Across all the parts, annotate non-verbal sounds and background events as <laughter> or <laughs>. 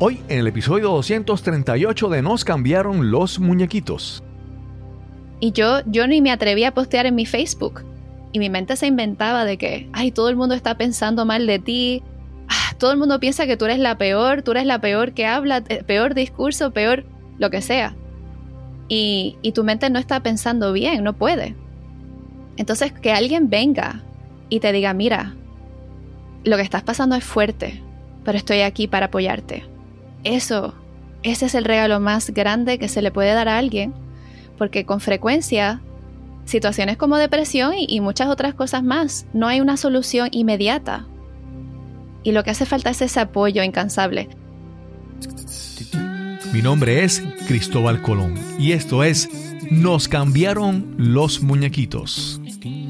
Hoy en el episodio 238 de Nos cambiaron los muñequitos. Y yo, yo ni me atrevía a postear en mi Facebook. Y mi mente se inventaba de que, ay, todo el mundo está pensando mal de ti. Ah, todo el mundo piensa que tú eres la peor, tú eres la peor que habla, eh, peor discurso, peor lo que sea. Y, y tu mente no está pensando bien, no puede. Entonces, que alguien venga y te diga, mira, lo que estás pasando es fuerte, pero estoy aquí para apoyarte. Eso, ese es el regalo más grande que se le puede dar a alguien, porque con frecuencia situaciones como depresión y, muchas otras cosas más, no hay una solución inmediata. Y lo que hace falta es ese apoyo incansable. Mi nombre es Cristóbal Colón y esto es Nos cambiaron los muñequitos.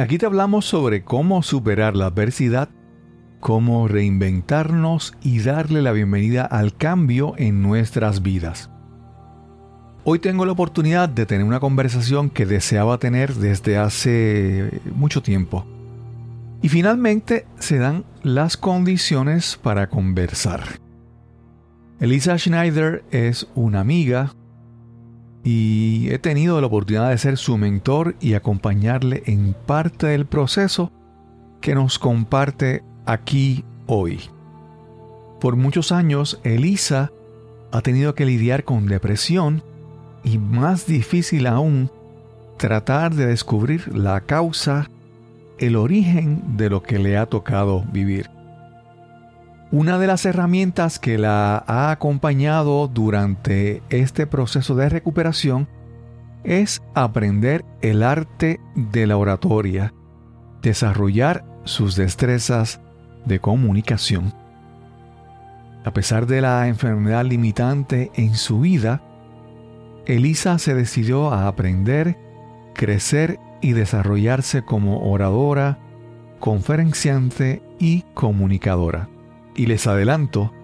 Aquí te hablamos sobre cómo superar la adversidad, cómo reinventarnos y darle la bienvenida al cambio en nuestras vidas. Hoy tengo la oportunidad de tener una conversación que deseaba tener desde hace mucho tiempo. Y finalmente se dan las condiciones para conversar. Elisa Schneider es una amiga, y he tenido la oportunidad de ser su mentor y acompañarle en parte del proceso que nos comparte aquí hoy. Por muchos años, Elisa ha tenido que lidiar con depresión y más difícil aún, tratar de descubrir la causa, el origen de lo que le ha tocado vivir. Una de las herramientas que la ha acompañado durante este proceso de recuperación es aprender el arte de la oratoria, desarrollar sus destrezas de comunicación. A pesar de la enfermedad limitante en su vida, Elisa se decidió a aprender, crecer y desarrollarse como oradora, conferenciante y comunicadora y les adelanto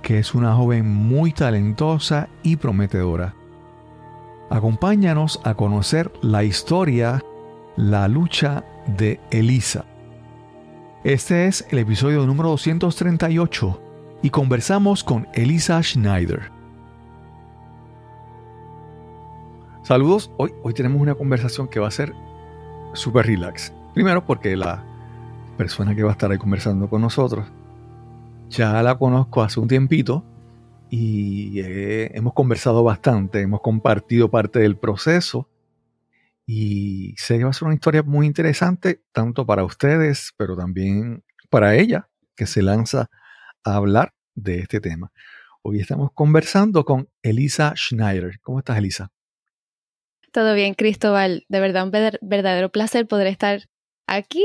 que es una joven muy talentosa y prometedora. Acompáñanos a conocer la historia, la lucha de Elisa. Este es el episodio número 238 y conversamos con Elisa Schneider. Saludos, hoy, hoy tenemos una conversación que va a ser súper relax. Primero porque la persona que va a estar ahí conversando con nosotros ya la conozco hace un tiempito y hemos conversado bastante, hemos compartido parte del proceso y sé que va a ser una historia muy interesante tanto para ustedes, pero también para ella, que se lanza a hablar de este tema. Hoy estamos conversando con Elisa Schneider. ¿Cómo estás, Elisa? Todo bien, Cristóbal. De verdad, un verdadero placer poder estar aquí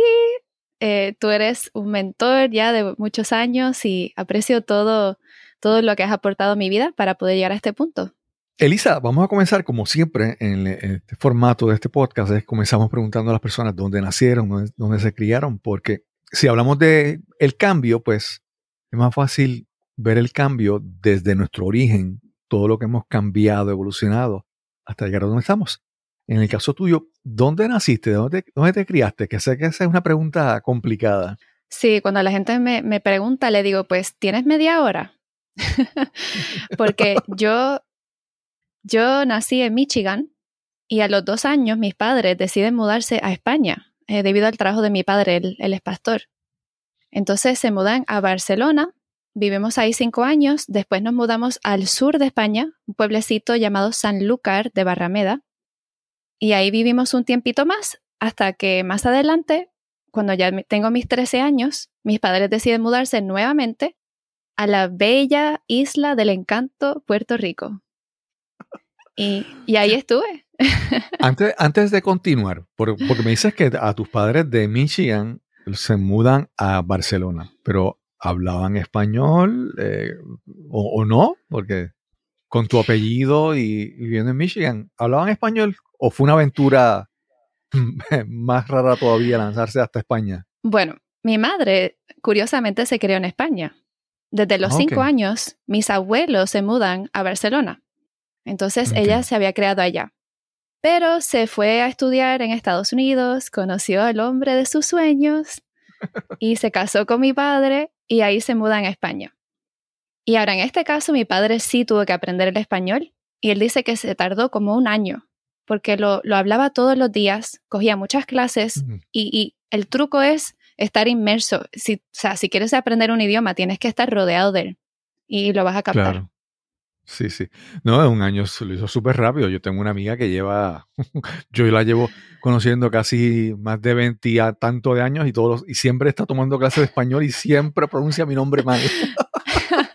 eh, tú eres un mentor ya de muchos años y aprecio todo, todo lo que has aportado a mi vida para poder llegar a este punto. Elisa, vamos a comenzar como siempre en, este formato de este podcast. Es comenzamos preguntando a las personas dónde nacieron, dónde, se criaron, porque si hablamos de el cambio, pues es más fácil ver el cambio desde nuestro origen, todo lo que hemos cambiado, evolucionado, hasta llegar a donde estamos. En el caso tuyo, ¿dónde naciste? ¿Dónde te, dónde te criaste? Que sé que esa es una pregunta complicada. Sí, cuando la gente me, me pregunta, le digo, pues, ¿tienes media hora? <laughs> Porque yo, yo nací en Michigan y a los dos años mis padres deciden mudarse a España eh, debido al trabajo de mi padre, él, él pastor. Entonces se mudan a Barcelona, vivimos ahí cinco años, después nos mudamos al sur de España, un pueblecito llamado Sanlúcar de Barrameda, y ahí vivimos un tiempito más hasta que más adelante, cuando ya tengo mis 13 años, mis padres deciden mudarse nuevamente a la bella isla del encanto, Puerto Rico. Y, ahí <laughs> estuve. <laughs> Antes, antes de continuar, porque me dices que a tus padres de Michigan se mudan a Barcelona, pero ¿hablaban español eh, o, o, no? Porque con tu apellido y, y viviendo en Michigan, ¿hablaban español o fue una aventura <laughs> más rara todavía lanzarse hasta España? Bueno, mi madre curiosamente se crió en España. Desde los Ah, cinco años, mis abuelos se mudan a Barcelona. Entonces ella se había creado allá. Pero se fue a estudiar en Estados Unidos, conoció al hombre de sus sueños y se casó con mi padre y ahí se mudan a España. Y ahora en este caso mi padre sí tuvo que aprender el español y él dice que se tardó como un año porque lo, lo hablaba todos los días, cogía muchas clases y, y el truco es estar inmerso. Si, o sea, si quieres aprender un idioma, tienes que estar rodeado de él y lo vas a captar. Claro. Sí, sí. No, un año se lo hizo súper rápido. Yo tengo una amiga que lleva, <laughs> yo la llevo conociendo casi más de 20 y a tanto de años y todos los- y siempre está tomando clases de español y siempre pronuncia mi nombre mal. <laughs>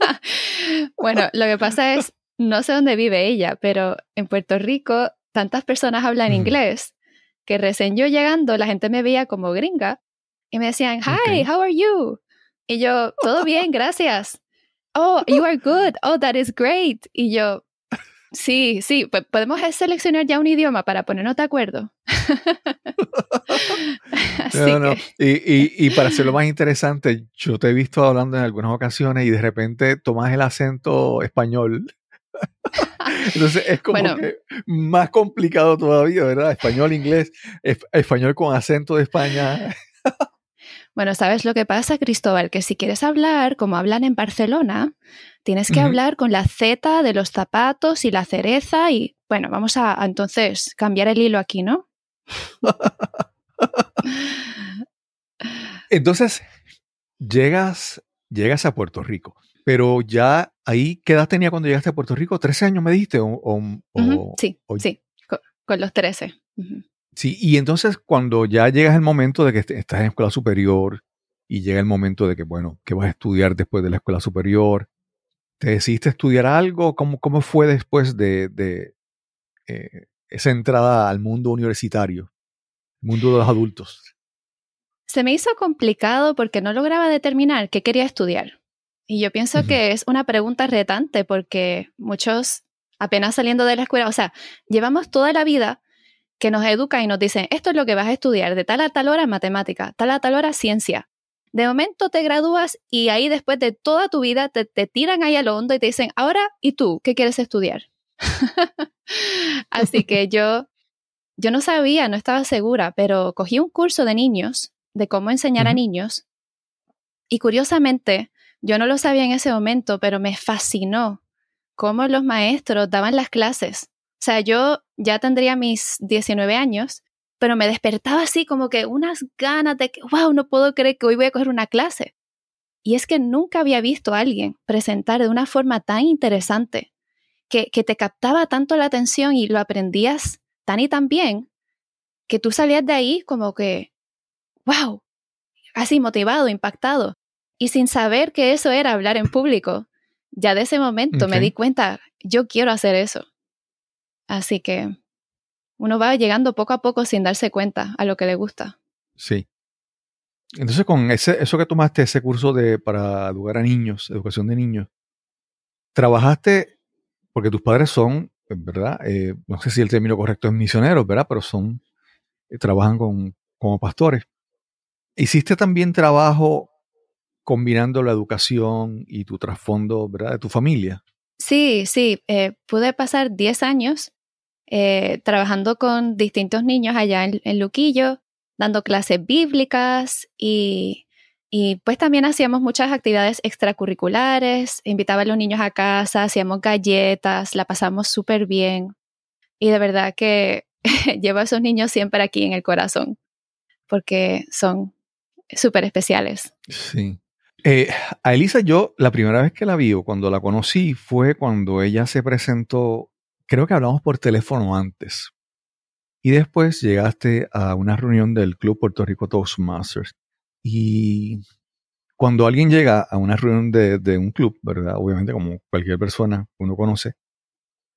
bueno, lo que pasa es, no sé dónde vive ella, pero en Puerto Rico tantas personas hablan inglés que recién yo llegando la gente me veía como gringa y me decían, hi, how are you? Y yo, todo bien, gracias. Oh, you are good. Oh, that is great. Y yo, sí, sí, podemos seleccionar ya un idioma para ponernos de acuerdo. <laughs> No, no. que, Y, y, y para hacerlo más interesante, yo te he visto hablando en algunas ocasiones y de repente tomas el acento español. Entonces es como Bueno. que más complicado todavía, ¿verdad? Español, inglés, es- español con acento de España. Bueno, ¿sabes lo que pasa, Cristóbal? Que si quieres hablar como hablan en Barcelona, tienes que hablar con la Z de los zapatos y la cereza y, bueno, vamos a, a entonces cambiar el hilo aquí, ¿no? <laughs> Entonces, llegas, llegas a Puerto Rico, pero ya ahí, ¿qué edad tenía cuando llegaste a Puerto Rico? ¿13 años me dijiste? O, o- sí, o- sí, co- con, los 13. Ujú. Sí, y entonces cuando ya llegas el momento de que est- estás en escuela superior y llega el momento de que, bueno, ¿qué vas a estudiar después de la escuela superior? ¿Te decidiste estudiar algo? ¿Cómo, cómo fue después de, de, eh, esa entrada al mundo universitario, mundo de los adultos? Se me hizo complicado porque no lograba determinar qué quería estudiar. Y yo pienso que es una pregunta retante porque muchos apenas saliendo de la escuela, o sea, llevamos toda la vida que nos educan y nos dicen, esto es lo que vas a estudiar, de tal a tal hora matemática, tal a tal hora ciencia. De momento te gradúas y ahí después de toda tu vida te, te tiran ahí a lo hondo y te dicen, ahora, ¿y tú qué quieres estudiar? <laughs> Así que yo, yo no sabía, no estaba segura, pero cogí un curso de niños, de cómo enseñar a niños. Y curiosamente, yo no lo sabía en ese momento, pero me fascinó cómo los maestros daban las clases. O sea, yo ya tendría mis 19 años, pero me despertaba así como que unas ganas de que, wow, no puedo creer que hoy voy a coger una clase. Y es que nunca había visto a alguien presentar de una forma tan interesante, que, que te captaba tanto la atención y lo aprendías tan y tan bien, que tú salías de ahí como que, wow, así motivado, impactado. Y sin saber que eso era hablar en público, ya de ese momento me Ok. di cuenta, yo quiero hacer eso. Así que uno va llegando poco a poco sin darse cuenta a lo que le gusta. Sí. Entonces, con ese, eso que tomaste, ese curso de, para educar a niños, educación de niños, trabajaste, porque tus padres son, ¿verdad? Eh, no sé si el término correcto es misioneros, ¿verdad? Pero son, eh, trabajan con, como pastores. Hiciste también trabajo combinando la educación y tu trasfondo, ¿verdad? De tu familia. Sí, sí, eh, pude pasar 10 años eh, trabajando con distintos niños allá en, en Luquillo, dando clases bíblicas y, y pues también hacíamos muchas actividades extracurriculares, invitaba a los niños a casa, hacíamos galletas, la pasamos súper bien y de verdad que <laughs> llevo a esos niños siempre aquí en el corazón porque son súper especiales. Sí. Eh, a Elisa, yo la primera vez que la vi o cuando la conocí fue cuando ella se presentó, creo que hablamos por teléfono antes. Y después llegaste a una reunión del Club Puerto Rico Toastmasters. Y cuando alguien llega a una reunión de, un club, ¿verdad? Obviamente como cualquier persona uno conoce,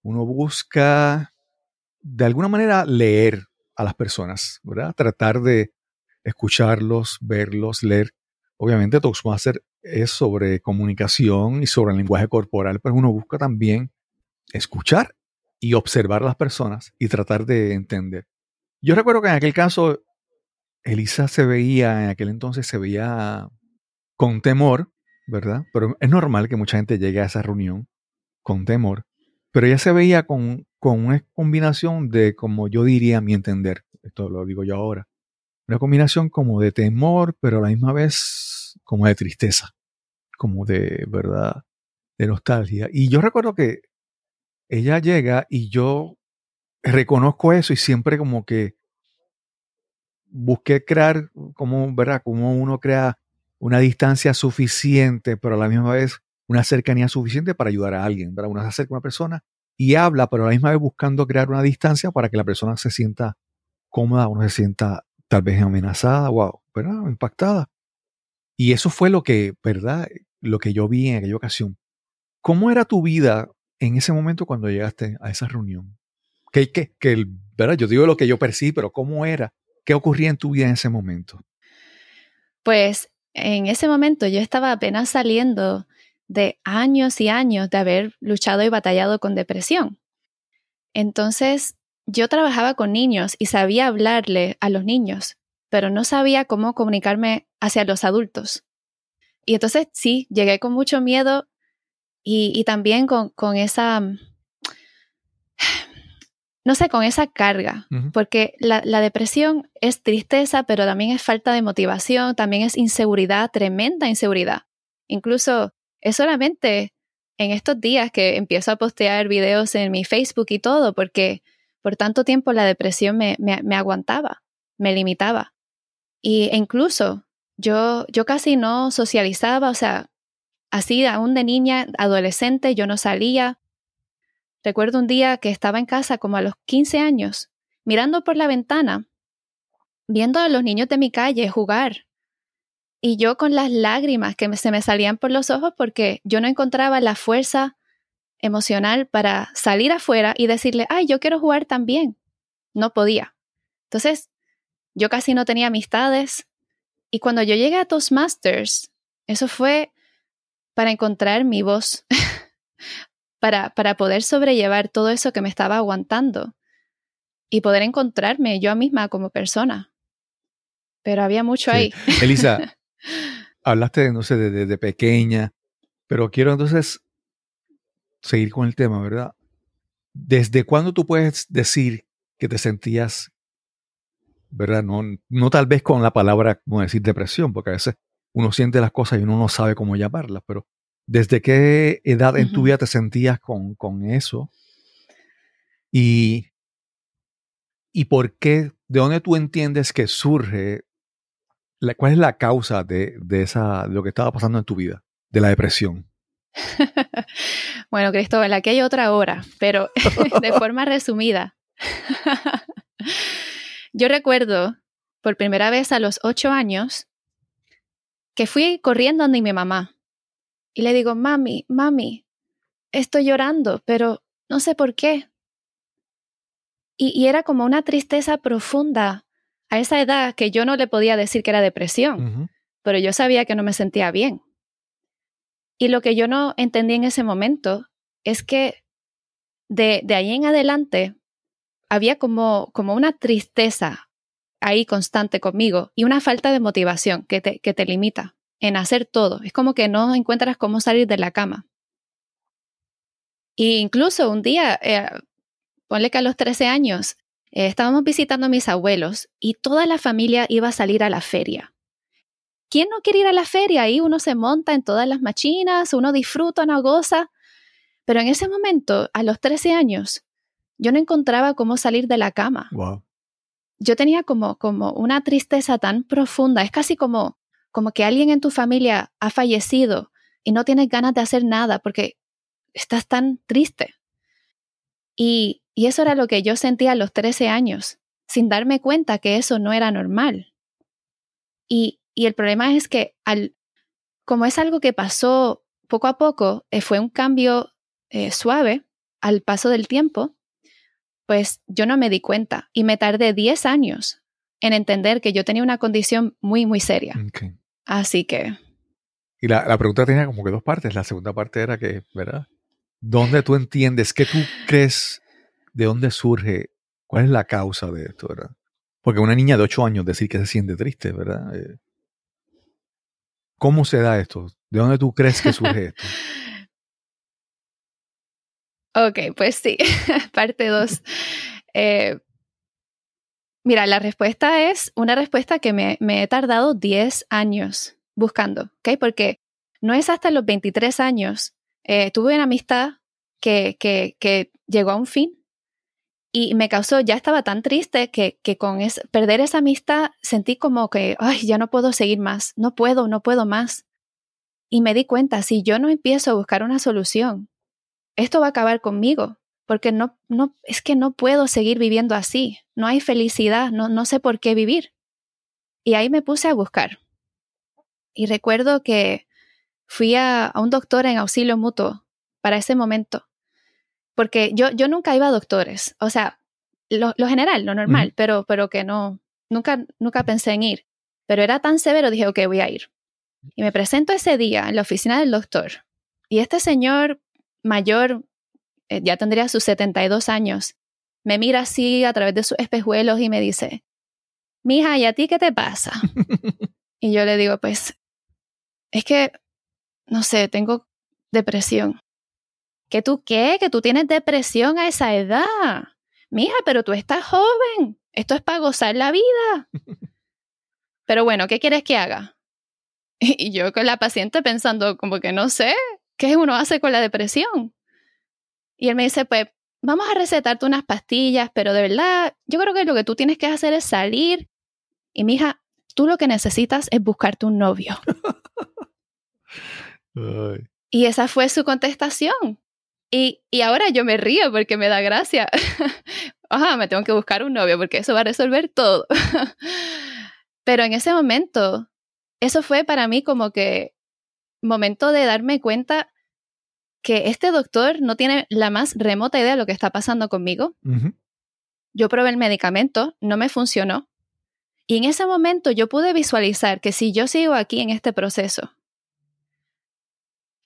uno busca de alguna manera leer a las personas, ¿verdad? Tratar de escucharlos, verlos, leer. Obviamente Toastmaster es sobre comunicación y sobre el lenguaje corporal, pero uno busca también escuchar y observar a las personas y tratar de entender. Yo recuerdo que en aquel caso, Elisa se veía, en aquel entonces se veía con temor, ¿verdad? Pero es normal que mucha gente llegue a esa reunión con temor, pero ella se veía con, con una combinación de, como yo diría, mi entender, esto lo digo yo ahora, una combinación como de temor, pero a la misma vez como de tristeza, como de, ¿verdad? De nostalgia. Y yo recuerdo que ella llega y yo reconozco eso y siempre como que busqué crear, como, ¿verdad? Como uno crea una distancia suficiente, pero a la misma vez una cercanía suficiente para ayudar a alguien, ¿verdad? Uno se acerca a una persona y habla, pero a la misma vez buscando crear una distancia para que la persona se sienta cómoda, uno se sienta tal vez amenazada, wow, ¿verdad? Impactada. Y eso fue lo que, ¿verdad? Lo que yo vi en aquella ocasión. ¿Cómo era tu vida en ese momento cuando llegaste a esa reunión? ¿Qué, qué, que, ¿verdad? Yo digo lo que yo percibí, pero ¿cómo era? ¿Qué ocurría en tu vida en ese momento? Pues en ese momento yo estaba apenas saliendo de años y años de haber luchado y batallado con depresión. Entonces yo trabajaba con niños y sabía hablarle a los niños, pero no sabía cómo comunicarme hacia los adultos. Y entonces sí, llegué con mucho miedo y, también con, con, esa, <sighs> no sé, con esa carga, porque la, la, depresión es tristeza, pero también es falta de motivación, también es inseguridad, tremenda inseguridad. Incluso es solamente en estos días que empiezo a postear videos en mi Facebook y todo, porque por tanto tiempo la depresión me, aguantaba, me limitaba. Y, e incluso yo, yo casi no socializaba, o sea, así aún de niña, adolescente, yo no salía. Recuerdo un día que estaba en casa como a los 15 años, mirando por la ventana, viendo a los niños de mi calle jugar. Y yo con las lágrimas que se me salían por los ojos porque yo no encontraba la fuerza emocional para salir afuera y decirle, ay, yo quiero jugar también. No podía. Entonces, yo casi no tenía amistades. Y cuando yo llegué a Toastmasters, eso fue para encontrar mi voz, <laughs> para, para poder sobrellevar todo eso que me estaba aguantando y poder encontrarme yo misma como persona. Pero había mucho ahí. Elisa, <laughs> hablaste, no sé, de, de pequeña, pero quiero entonces seguir con el tema, ¿verdad? ¿Desde cuándo tú puedes decir que te sentías, ¿verdad? No, no tal vez con la palabra, como decir depresión, porque a veces uno siente las cosas y uno no sabe cómo llamarlas, pero ¿desde qué edad en tu vida te sentías con, con eso? Y, y por qué, de dónde tú entiendes que surge, cuál es la causa de, de, esa, de lo que estaba pasando en tu vida, de la depresión. <laughs> bueno, Cristóbal, aquí hay otra hora, pero <laughs> de forma <laughs> resumida. Yo recuerdo por primera vez a los ocho años que fui corriendo donde mi mamá y le digo, mami, mami, estoy llorando, pero no sé por qué. Y, era como una tristeza profunda a esa edad que yo no le podía decir que era depresión, pero yo sabía que no me sentía bien. Y lo que yo no entendí en ese momento es que de, de ahí en adelante había como, como una tristeza ahí constante conmigo y una falta de motivación que te, que te limita en hacer todo. Es como que no encuentras cómo salir de la cama. E incluso un día, eh, ponle que a los 13 años, eh, estábamos visitando a mis abuelos y toda la familia iba a salir a la feria. ¿Quién no quiere ir a la feria? Ahí uno se monta en todas las machinas, uno disfruta, uno goza. Pero en ese momento, a los 13 años, yo no encontraba cómo salir de la cama. Yo tenía como, como una tristeza tan profunda. Es casi como, como que alguien en tu familia ha fallecido y no tienes ganas de hacer nada porque estás tan triste. Y, y eso era lo que yo sentía a los 13 años, sin darme cuenta que eso no era normal. Y, y el problema es que al, como es algo que pasó poco a poco, eh, fue un cambio eh, suave al paso del tiempo, pues yo no me di cuenta y me tardé 10 años en entender que yo tenía una condición muy, muy seria. Así que... Y la, la, pregunta tenía como que dos partes. La segunda parte era que, ¿verdad? ¿Dónde tú entiendes? ¿Qué tú crees? ¿De dónde surge? ¿Cuál es la causa de esto, verdad? Porque una niña de 8 años decir que se siente triste, ¿verdad? Eh, ¿Cómo se da esto? ¿De dónde tú crees que surge <laughs> esto? ok, pues sí, <laughs> parte 2. <laughs> Eh, mira, la respuesta es una respuesta que me, me, he tardado 10 años buscando, ¿ok? Porque no es hasta los 23 años. Eh, tuve una amistad que, que, que, llegó a un fin y me causó, ya estaba tan triste que, que con es, perder esa amistad sentí como que, ay, ya no puedo seguir más, no puedo, no puedo más. Y me di cuenta, si yo no empiezo a buscar una solución, esto va a acabar conmigo, porque no, no, es que no puedo seguir viviendo así, no hay felicidad, no, no sé por qué vivir. Y ahí me puse a buscar. Y recuerdo que fui a, a un doctor en auxilio mutuo para ese momento, porque yo, yo nunca iba a doctores, o sea, lo, lo general, lo normal, pero, pero que no, nunca, nunca pensé en ir. Pero era tan severo, dije, ok, voy a ir. Y me presento ese día en la oficina del doctor. Y este señor mayor, eh, ya tendría sus 72 años, me mira así a través de sus espejuelos y me dice, mija, ¿y a ti qué te pasa? <laughs> y yo le digo, pues, es que, no sé, tengo depresión. ¿Que tú qué? ¿Que tú tienes depresión a esa edad? Mija, pero tú estás joven. Esto es para gozar la vida. <laughs> Pero bueno, ¿qué quieres que haga? <laughs> Y yo con la paciente pensando como que no sé, ¿qué uno hace con la depresión? Y él me dice, pues vamos a recetarte unas pastillas, pero de verdad, yo creo que lo que tú tienes que hacer es salir. Y mi hija, tú lo que necesitas es buscarte un novio. <laughs> y esa fue su contestación. Y, y, ahora yo me río porque me da gracia. <laughs> Ajá, me tengo que buscar un novio porque eso va a resolver todo. <laughs> Pero en ese momento, eso fue para mí como que momento de darme cuenta que este doctor no tiene la más remota idea de lo que está pasando conmigo. Uh -huh. Yo probé el medicamento, no me funcionó. Y en ese momento yo pude visualizar que si yo sigo aquí en este proceso,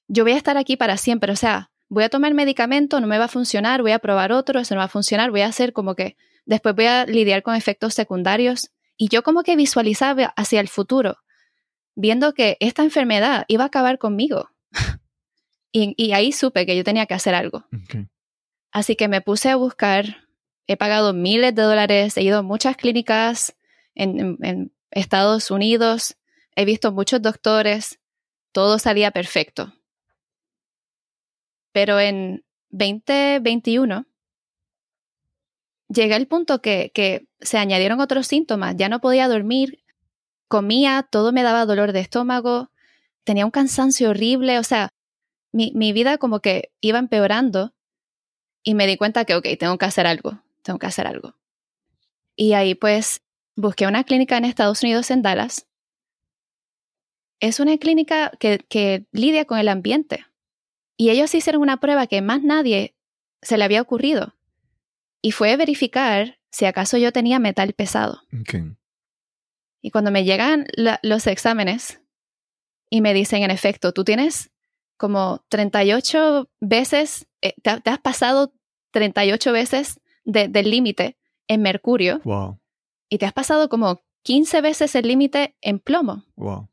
yo voy a estar aquí para siempre. O sea, voy a tomar medicamento, no me va a funcionar, voy a probar otro, eso no va a funcionar, voy a hacer como que después voy a lidiar con efectos secundarios. Y yo como que visualizaba hacia el futuro, viendo que esta enfermedad iba a acabar conmigo. <laughs> y, y, ahí supe que yo tenía que hacer algo. Okay. Así que me puse a buscar, he pagado miles de dólares, he ido a muchas clínicas en, en, en Estados Unidos, he visto muchos doctores, todo salía perfecto. Pero en 2021 llegué al punto que, se añadieron otros síntomas. Ya no podía dormir, comía, todo me daba dolor de estómago, tenía un cansancio horrible, o sea, mi, mi vida como que iba empeorando y me di cuenta que, ok, tengo que hacer algo, tengo que hacer algo. Y ahí pues busqué una clínica en Estados Unidos, en Dallas. Es una clínica que, que lidia con el ambiente. Y ellos hicieron una prueba que más nadie se le había ocurrido. Y fue verificar si acaso yo tenía metal pesado. Okay. Y cuando me llegan la, los exámenes y me dicen, en efecto, tú tienes como 38 veces, eh, te, te, has pasado 38 veces de, del límite en mercurio. Wow. Y te has pasado como 15 veces el límite en plomo. Wow.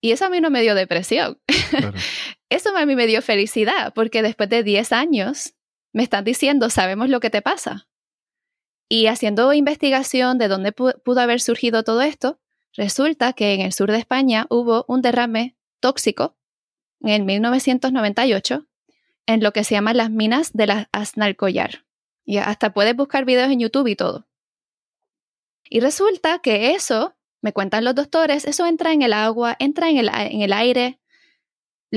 Y eso a mí no me dio depresión. Claro. <laughs> eso a mí me dio felicidad, porque después de 10 años me están diciendo, sabemos lo que te pasa. Y haciendo investigación de dónde pudo haber surgido todo esto, resulta que en el sur de España hubo un derrame tóxico en 1998 en lo que se llaman las minas de las Aznalcóllar. Y hasta puedes buscar videos en YouTube y todo. Y resulta que eso, me cuentan los doctores, eso entra en el agua, entra en el, en el aire,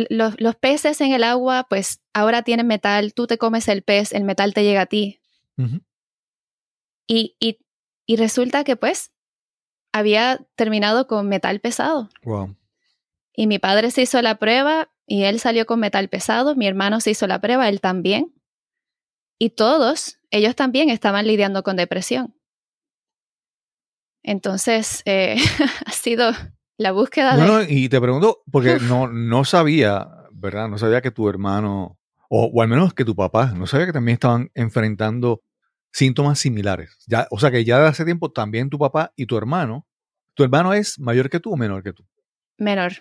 los, los, peces en el agua, pues ahora tienen metal, tú te comes el pez, el metal te llega a ti. Uh -huh. y, y, y, resulta que pues había terminado con metal pesado. Wow. Y mi padre se hizo la prueba y él salió con metal pesado, mi hermano se hizo la prueba, él también. Y todos, ellos también estaban lidiando con depresión. Entonces, eh, <laughs> ha sido la búsqueda no, de... No, y te pregunto, porque no, no sabía, ¿verdad? No sabía que tu hermano, o, o al menos que tu papá, no sabía que también estaban enfrentando síntomas similares. Ya, o sea que ya de hace tiempo también tu papá y tu hermano, tu hermano es mayor que tú o menor que tú. Menor.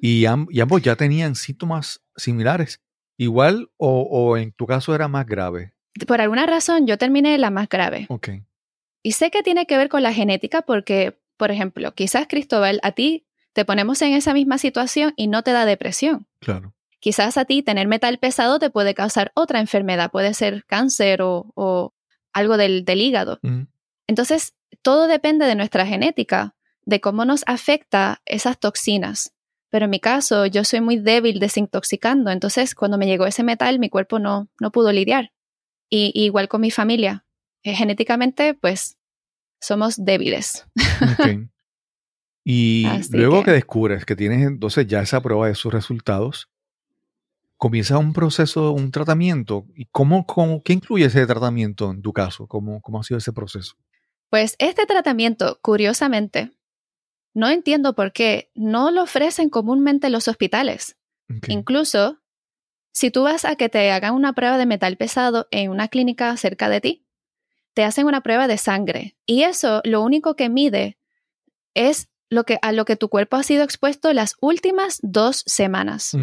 Y ambos ya tenían síntomas similares. Igual o, o en tu caso era más grave. Por alguna razón yo terminé la más grave. Ok. Y sé que tiene que ver con la genética porque, por ejemplo, quizás Cristóbal, a ti te ponemos en esa misma situación y no te da depresión. Claro. Quizás a ti tener metal pesado te puede causar otra enfermedad, puede ser cáncer o, o algo del, del hígado. Entonces, todo depende de nuestra genética, de cómo nos afecta esas toxinas. Pero en mi caso, yo soy muy débil desintoxicando, entonces cuando me llegó ese metal, mi cuerpo no, no pudo lidiar. Y, y igual con mi familia. Eh, genéticamente, pues, somos débiles. <laughs> Y Así luego que- que... descubres que tienes entonces ya esa prueba de sus resultados, comienza un proceso, un tratamiento. ¿Y cómo, cómo- qué incluye ese tratamiento en tu caso? ¿Cómo, cómo ha sido ese proceso? Pues este tratamiento, curiosamente, no entiendo por qué no lo ofrecen comúnmente los hospitales. Incluso, si tú vas a que te hagan una prueba de metal pesado en una clínica cerca de ti, te hacen una prueba de sangre. Y eso lo único que mide es lo que, a lo que tu cuerpo ha sido expuesto las últimas dos semanas,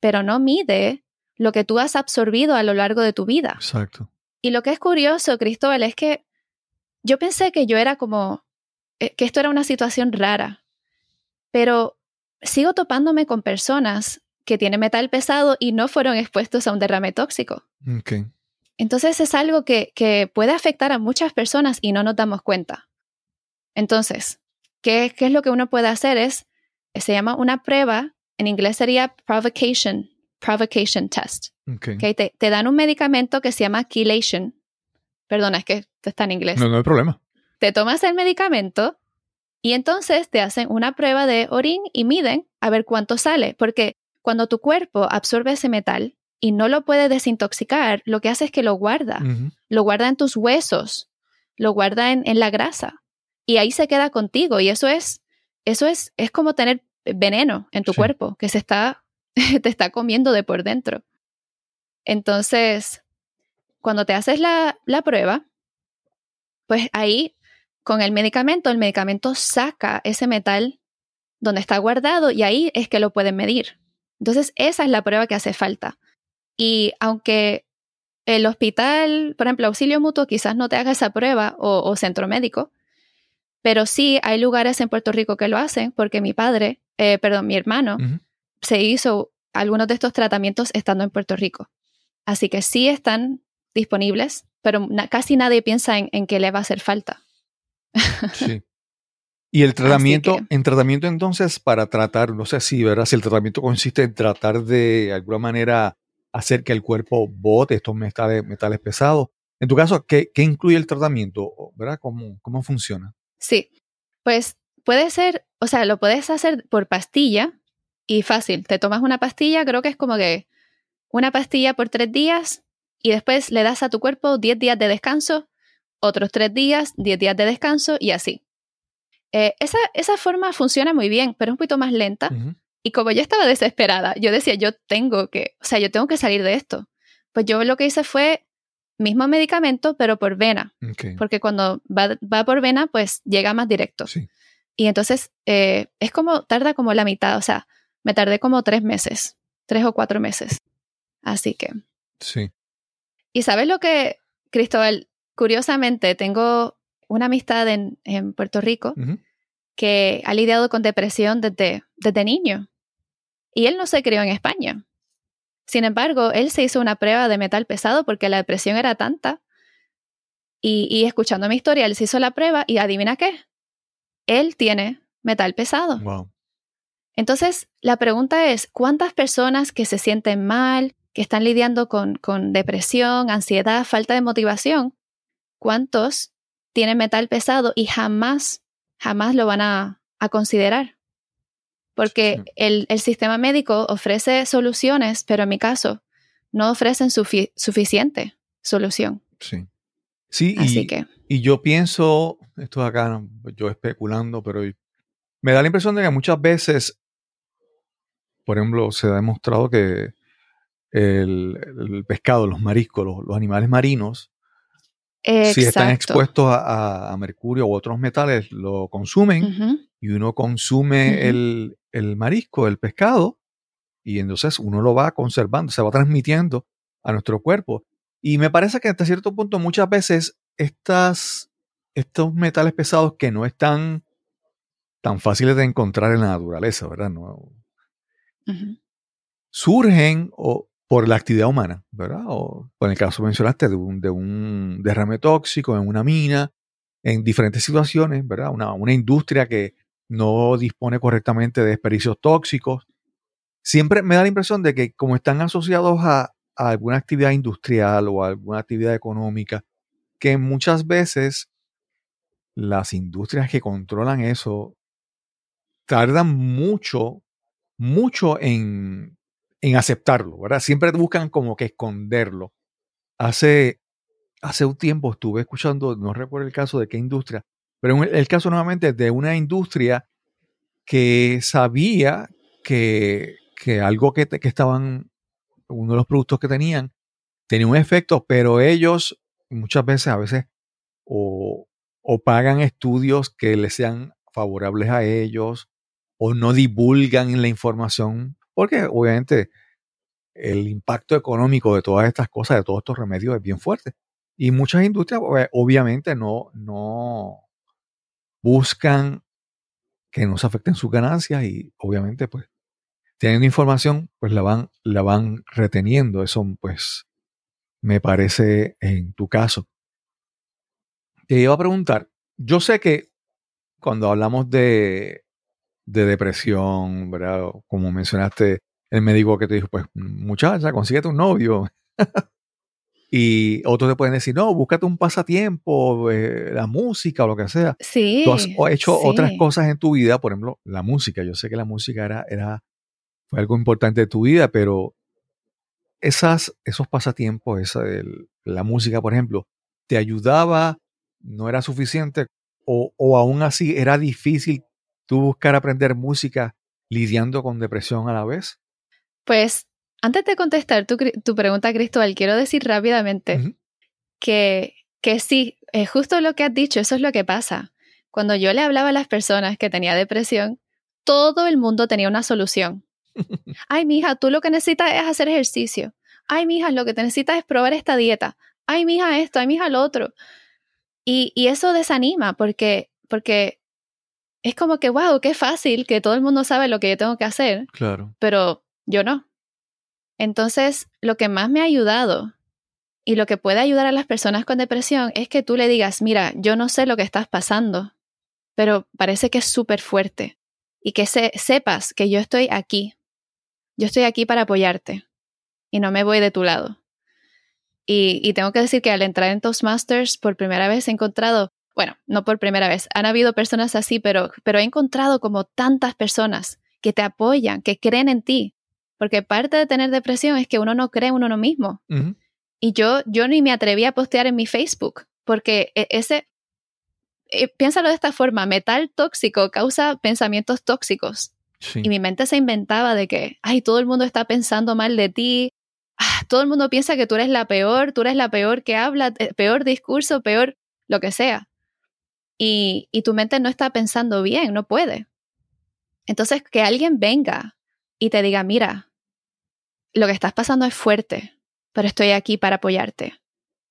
pero no mide lo que tú has absorbido a lo largo de tu vida. Exacto. Y lo que es curioso, Cristóbal, es que yo pensé que yo era como, eh, que esto era una situación rara, pero sigo topándome con personas que tienen metal pesado y no fueron expuestos a un derrame tóxico. Ok. Entonces es algo que, que puede afectar a muchas personas y no nos damos cuenta. Entonces, ¿qué, qué es lo que uno puede hacer? Es, se llama una prueba, en inglés sería provocation, provocation test. ok. ¿ok? Te, te dan un medicamento que se llama chelation. Perdona, es que está en inglés. No, no hay problema. Te tomas el medicamento y entonces te hacen una prueba de orín y miden a ver cuánto sale. Porque cuando tu cuerpo absorbe ese metal y no lo puede desintoxicar, lo que hace es que lo guarda. Lo guarda en tus huesos, lo guarda en, en la grasa. Y ahí se queda contigo. Y eso es, eso es, es como tener veneno en tu Sí. cuerpo que se está, <laughs> te está comiendo de por dentro. Entonces, cuando te haces la, la prueba, pues ahí con el medicamento, el medicamento saca ese metal donde está guardado y ahí es que lo pueden medir. Entonces, esa es la prueba que hace falta. Y aunque el hospital, por ejemplo, auxilio mutuo, quizás no te haga esa prueba o, o centro médico, pero sí hay lugares en Puerto Rico que lo hacen porque mi padre, eh, perdón, mi hermano, se hizo algunos de estos tratamientos estando en Puerto Rico. Así que sí están disponibles, pero na- casi nadie piensa en, en que le va a hacer falta. Sí. <laughs> Y el tratamiento, que- en tratamiento entonces para tratar, no sé si, ¿verdad? Si el tratamiento consiste en tratar de alguna manera hacer que el cuerpo bote estos metales, metales pesados. En tu caso, ¿qué, qué incluye el tratamiento? ¿Verdad? ¿Cómo, cómo funciona? Sí, pues puede ser, o sea, lo puedes hacer por pastilla y fácil. Te tomas una pastilla, creo que es como que una pastilla por tres días y después le das a tu cuerpo 10 días de descanso, otros tres días, 10 días de descanso y así. Eh, esa, esa forma funciona muy bien, pero es un poquito más lenta. Ujú. Y como yo estaba desesperada, yo decía, yo tengo que, o sea, yo tengo que salir de esto. Pues yo lo que hice fue mismo medicamento, pero por vena, porque cuando va, va por vena, pues llega más directo. Sí. Y entonces eh, es como, tarda como la mitad, o sea, me tardé como tres meses, tres o cuatro meses. Así que, Sí. y sabes lo que, Cristóbal, curiosamente tengo una amistad en, en Puerto Rico que ha lidiado con depresión desde, desde niño. Y él no se crió en España. Sin embargo, él se hizo una prueba de metal pesado porque la depresión era tanta. Y, y escuchando mi historia, él se hizo la prueba y adivina qué. Él tiene metal pesado. Wow. Entonces, la pregunta es, ¿cuántas personas que se sienten mal, que están lidiando con, con depresión, ansiedad, falta de motivación, cuántos tienen metal pesado y jamás, jamás lo van a, a considerar? Porque el, el sistema médico ofrece soluciones, pero en mi caso, no ofrecen sufi- suficiente solución. Sí. Sí, Así y, que, y yo pienso, esto es acá, yo especulando, pero me da la impresión de que muchas veces por ejemplo, se ha demostrado que el, el pescado, los mariscos, los, los animales marinos, si están expuestos a, a- a mercurio u otros metales, lo consumen y uno consume el, el marisco, el pescado, y entonces uno lo va conservando, se va transmitiendo a nuestro cuerpo. Y me parece que hasta cierto punto muchas veces estas, estos metales pesados que no están tan fáciles de encontrar en la naturaleza, ¿verdad? No, surgen o, por la actividad humana, ¿verdad? O en el caso mencionaste de un, de un derrame tóxico en una mina, en diferentes situaciones, ¿verdad? Una, una industria que no dispone correctamente de desperdicios tóxicos. Siempre me da la impresión de que como están asociados a, alguna actividad industrial o alguna actividad económica, que muchas veces las industrias que controlan eso tardan mucho, mucho en, en aceptarlo, ¿verdad? Siempre buscan como que esconderlo. Hace, hace un tiempo estuve escuchando, no recuerdo el caso de qué industria, pero el, caso nuevamente de una industria que sabía que, que algo que, que estaban, uno de los productos que tenían, tenía un efecto, pero ellos muchas veces, a veces, o, pagan estudios que les sean favorables a ellos, o no divulgan la información, porque obviamente el impacto económico de todas estas cosas, de todos estos remedios es bien fuerte. Y muchas industrias ob- obviamente no, no buscan que no se afecten sus ganancias y obviamente pues teniendo información pues la van, la van reteniendo. Eso pues me parece en tu caso. Te iba a preguntar, yo sé que cuando hablamos de, de depresión, ¿verdad? Como mencionaste, el médico que te dijo, pues muchacha, consíguete un novio. Y otros te pueden decir, no, búscate un pasatiempo, eh, la música o lo que sea. Sí. Tú has hecho sí. otras cosas en tu vida, por ejemplo, la música. Yo sé que la música era, era fue algo importante de tu vida, pero esas, esos pasatiempos, esa, la música, por ejemplo, ¿te ayudaba? ¿No era suficiente? O, o aún así era difícil tú buscar aprender música lidiando con depresión a la vez? Pues antes de contestar tu, tu pregunta, Cristóbal, quiero decir rápidamente que, que sí, es justo lo que has dicho, eso es lo que pasa. Cuando yo le hablaba a las personas que tenía depresión, todo el mundo tenía una solución. <laughs> Ay, mija, tú lo que necesitas es hacer ejercicio. Ay, mija, lo que te necesitas es probar esta dieta. Ay, mija, esto, ay, mija, lo otro. Y, y eso desanima porque, porque es como que, wow, qué fácil que todo el mundo sabe lo que yo tengo que hacer Claro. pero yo no. Entonces, lo que más me ha ayudado y lo que puede ayudar a las personas con depresión es que tú le digas, mira, yo no sé lo que estás pasando, pero parece que es súper fuerte y que se- sepas que yo estoy aquí. Yo estoy aquí para apoyarte y no me voy de tu lado. Y, y tengo que decir que al entrar en Toastmasters por primera vez he encontrado, bueno, no por primera vez, han habido personas así, pero, pero he encontrado como tantas personas que te apoyan, que creen en ti. Porque parte de tener depresión es que uno no cree en uno mismo. Y yo, yo ni me atreví a postear en mi Facebook, porque e- ese, eh, piénsalo de esta forma, metal tóxico causa pensamientos tóxicos. Sí. Y mi mente se inventaba de que, ay, todo el mundo está pensando mal de ti, ah, todo el mundo piensa que tú eres la peor, tú eres la peor que habla, eh, peor discurso, peor lo que sea. Y, y tu mente no está pensando bien, no puede. Entonces, que alguien venga y te diga, mira, lo que estás pasando es fuerte, pero estoy aquí para apoyarte.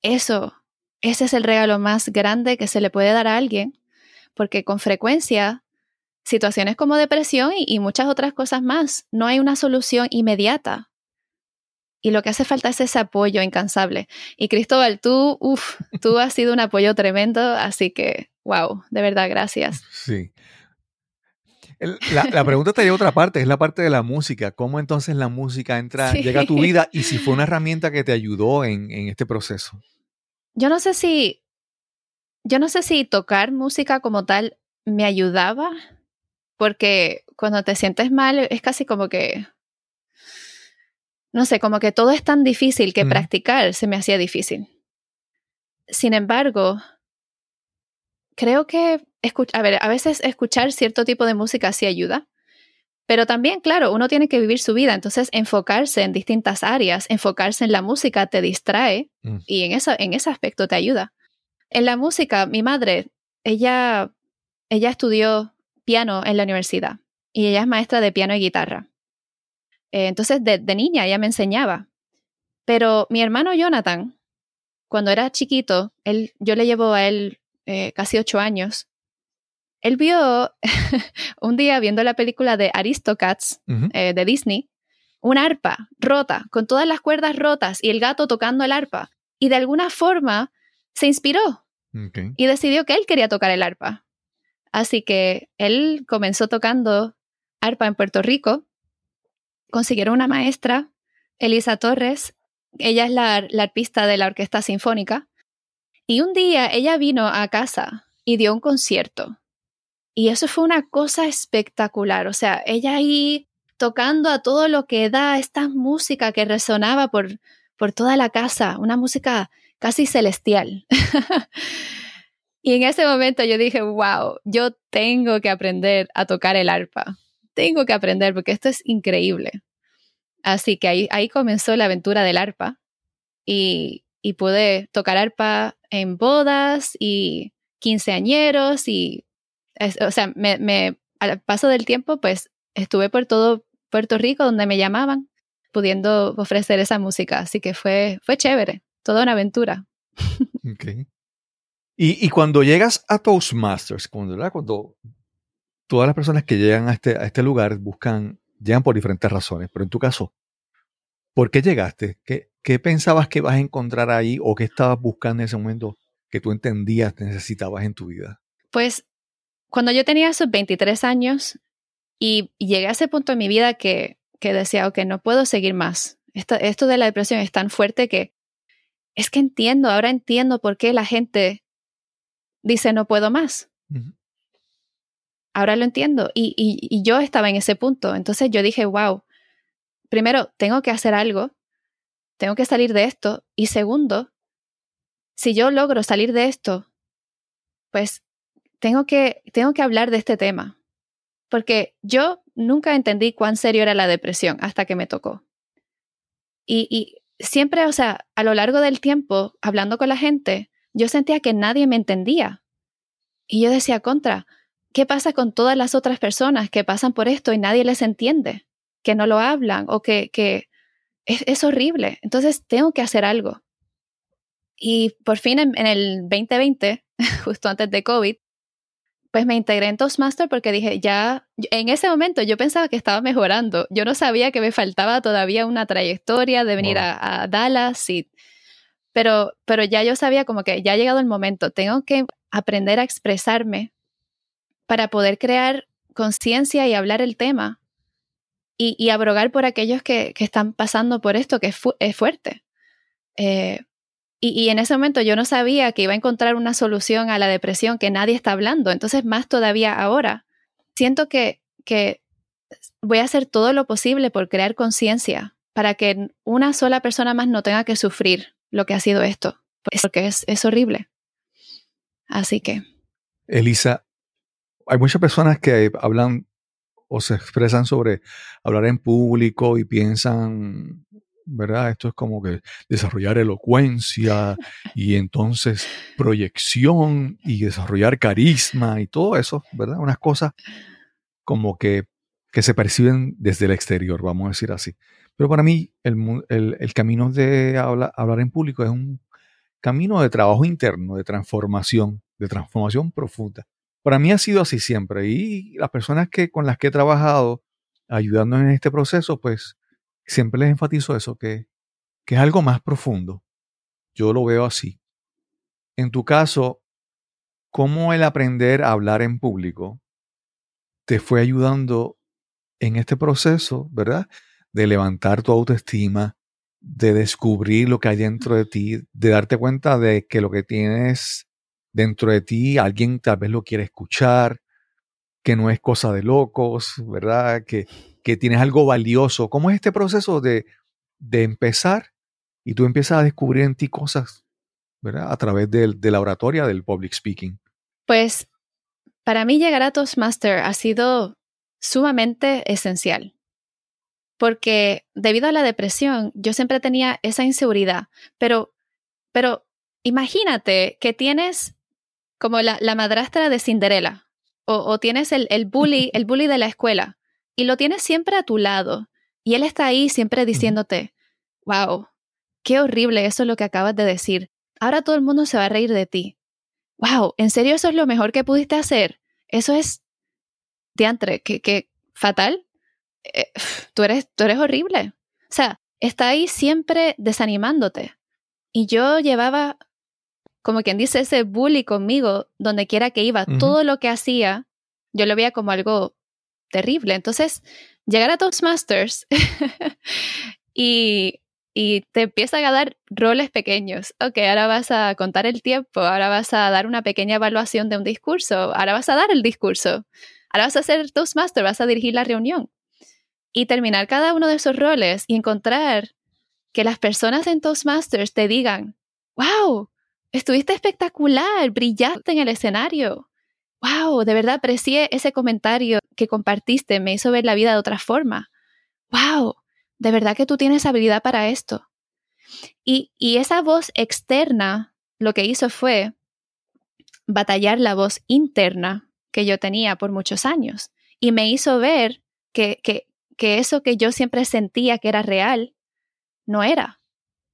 Eso, ese es el regalo más grande que se le puede dar a alguien, porque con frecuencia situaciones como depresión y, y muchas otras cosas más, no hay una solución inmediata. Y lo que hace falta es ese apoyo incansable. Y Cristóbal, tú, uff, tú <laughs> has sido un apoyo tremendo, así que, wow, de verdad, gracias. Sí. La, la pregunta te lleva a otra parte, es la parte de la música. ¿Cómo entonces la música entra, Sí. llega a tu vida y si fue una <laughs> herramienta que te ayudó en, en este proceso? Yo no sé si, yo no sé si tocar música como tal me ayudaba, porque cuando te sientes mal es casi como que, no sé, como que todo es tan difícil que practicar se me hacía difícil. Sin embargo, creo que, a ver, a veces escuchar cierto tipo de música sí ayuda, Pero también, claro, uno tiene que vivir su vida, entonces enfocarse en distintas áreas, enfocarse en la música te distrae Mm. y en, eso, en ese aspecto te ayuda. En la música, mi madre, ella, ella estudió piano en la universidad y ella es maestra de piano y guitarra. Eh, entonces, de, de niña ella me enseñaba. Pero mi hermano Jonathan, cuando era chiquito, él, yo le llevo a él eh, casi ocho años, él vio <laughs> un día viendo la película de Aristocats eh, de Disney, una arpa rota, con todas las cuerdas rotas y el gato tocando el arpa. Y de alguna forma se inspiró y decidió que él quería tocar el arpa. Así que él comenzó tocando arpa en Puerto Rico. Consiguieron una maestra, Elisa Torres. Ella es la, la arpista de la Orquesta Sinfónica. Y un día ella vino a casa y dio un concierto. Y eso fue una cosa espectacular. O sea, ella ahí tocando a todo lo que da esta música que resonaba por, por toda la casa, una música casi celestial. <laughs> y en ese momento yo dije, wow, yo tengo que aprender a tocar el arpa. Tengo que aprender porque esto es increíble. Así que ahí, ahí comenzó la aventura del arpa y, y pude tocar arpa en bodas y quinceañeros y, es- o sea, me, al paso del tiempo, pues estuve por todo Puerto Rico donde me llamaban, pudiendo ofrecer esa música. Así que fue, fue chévere, toda una aventura. Ok. Y, y cuando llegas a Toastmasters, cuando, cuando todas las personas que llegan a este, a este lugar buscan, llegan por diferentes razones, pero en tu caso, ¿por qué llegaste? ¿Qué, qué pensabas que ibas a encontrar ahí o qué estabas buscando en ese momento que tú entendías que necesitabas en tu vida? Pues cuando yo tenía esos 23 años y, llegué a ese punto en mi vida que, que decía, ok, no puedo seguir más. Esto, esto de la depresión es tan fuerte que es que entiendo, ahora entiendo por qué la gente dice no puedo más. Ahora lo entiendo. Y, y, y yo estaba en ese punto. Entonces yo dije, wow, primero, tengo que hacer algo, tengo que salir de esto. Y segundo, si yo logro salir de esto, pues tengo que, tengo que hablar de este tema. Porque yo nunca entendí cuán serio era la depresión hasta que me tocó. Y, y siempre, o sea, a lo largo del tiempo, hablando con la gente, yo sentía que nadie me entendía. Y yo decía, contra, ¿qué pasa con todas las otras personas que pasan por esto y nadie les entiende? Que no lo hablan o que, que es, es horrible. Entonces tengo que hacer algo. Y por fin en, en el 2020, <laughs> justo antes de COVID, pues me integré en Toastmaster porque dije, ya, en ese momento yo pensaba que estaba mejorando. Yo no sabía que me faltaba todavía una trayectoria de venir Wow. a, a Dallas y pero, pero ya yo sabía como que ya ha llegado el momento, tengo que aprender a expresarme para poder crear conciencia y hablar el tema y, y abrogar por aquellos que, que están pasando por esto, que es, fu- es fuerte. Eh, y, y en ese momento yo no sabía que iba a encontrar una solución a la depresión que nadie está hablando, entonces más todavía ahora. Siento que, que voy a hacer todo lo posible por crear conciencia para que una sola persona más no tenga que sufrir lo que ha sido esto, porque es, es horrible. Así que, Elisa, hay muchas personas que hablan o se expresan sobre hablar en público y piensan, ¿verdad? Esto es como que desarrollar elocuencia y entonces proyección y desarrollar carisma y todo eso, ¿verdad? Unas cosas como que, que se perciben desde el exterior, vamos a decir así. Pero para mí el, el- camino de habla- hablar en público es un camino de trabajo interno, de transformación, de transformación profunda. Para mí ha sido así siempre y las personas que, con las que he trabajado ayudando en este proceso, pues siempre les enfatizo eso, que, que es algo más profundo. Yo lo veo así. En tu caso, ¿cómo el aprender a hablar en público te fue ayudando en este proceso, verdad? De levantar tu autoestima, de descubrir lo que hay dentro de ti, de darte cuenta de que lo que tienes dentro de ti, alguien tal vez lo quiere escuchar, que no es cosa de locos, ¿verdad? Que, que tienes algo valioso. ¿Cómo es este proceso de, de empezar y tú empiezas a descubrir en ti cosas, ¿verdad? A través de la oratoria, del public speaking. pues, para mí llegar a Toastmaster ha sido sumamente esencial. Porque debido a la depresión, yo siempre tenía esa inseguridad. Pero, pero imagínate que tienes como la, la madrastra de Cinderela o, o tienes el, el, bully, <laughs> el bully de la escuela y lo tienes siempre a tu lado y él está ahí siempre diciéndote, wow, qué horrible eso es lo que acabas de decir. Ahora todo el mundo se va a reír de ti. Wow, ¿en serio eso es lo mejor que pudiste hacer? Eso es, diantre, que, que fatal. Eh, tú, eres, tú eres horrible. O sea, está ahí siempre desanimándote. Y yo llevaba, como quien dice, ese bully conmigo donde quiera que iba. Todo lo que hacía, yo lo veía como algo terrible. Entonces, llegar a Toastmasters <laughs> y y te empiezan a dar roles pequeños. Ok, ahora vas a contar el tiempo, ahora vas a dar una pequeña evaluación de un discurso, ahora vas a dar el discurso, ahora vas a ser Toastmaster, vas a dirigir la reunión. Y terminar cada uno de esos roles y encontrar que las personas en Toastmasters te digan, wow, estuviste espectacular, brillaste en el escenario. Wow, de verdad aprecié ese comentario que compartiste, me hizo ver la vida de otra forma. Wow, de verdad que tú tienes habilidad para esto. Y, y esa voz externa lo que hizo fue batallar la voz interna que yo tenía por muchos años y me hizo ver que, que, que eso que yo siempre sentía que era real no era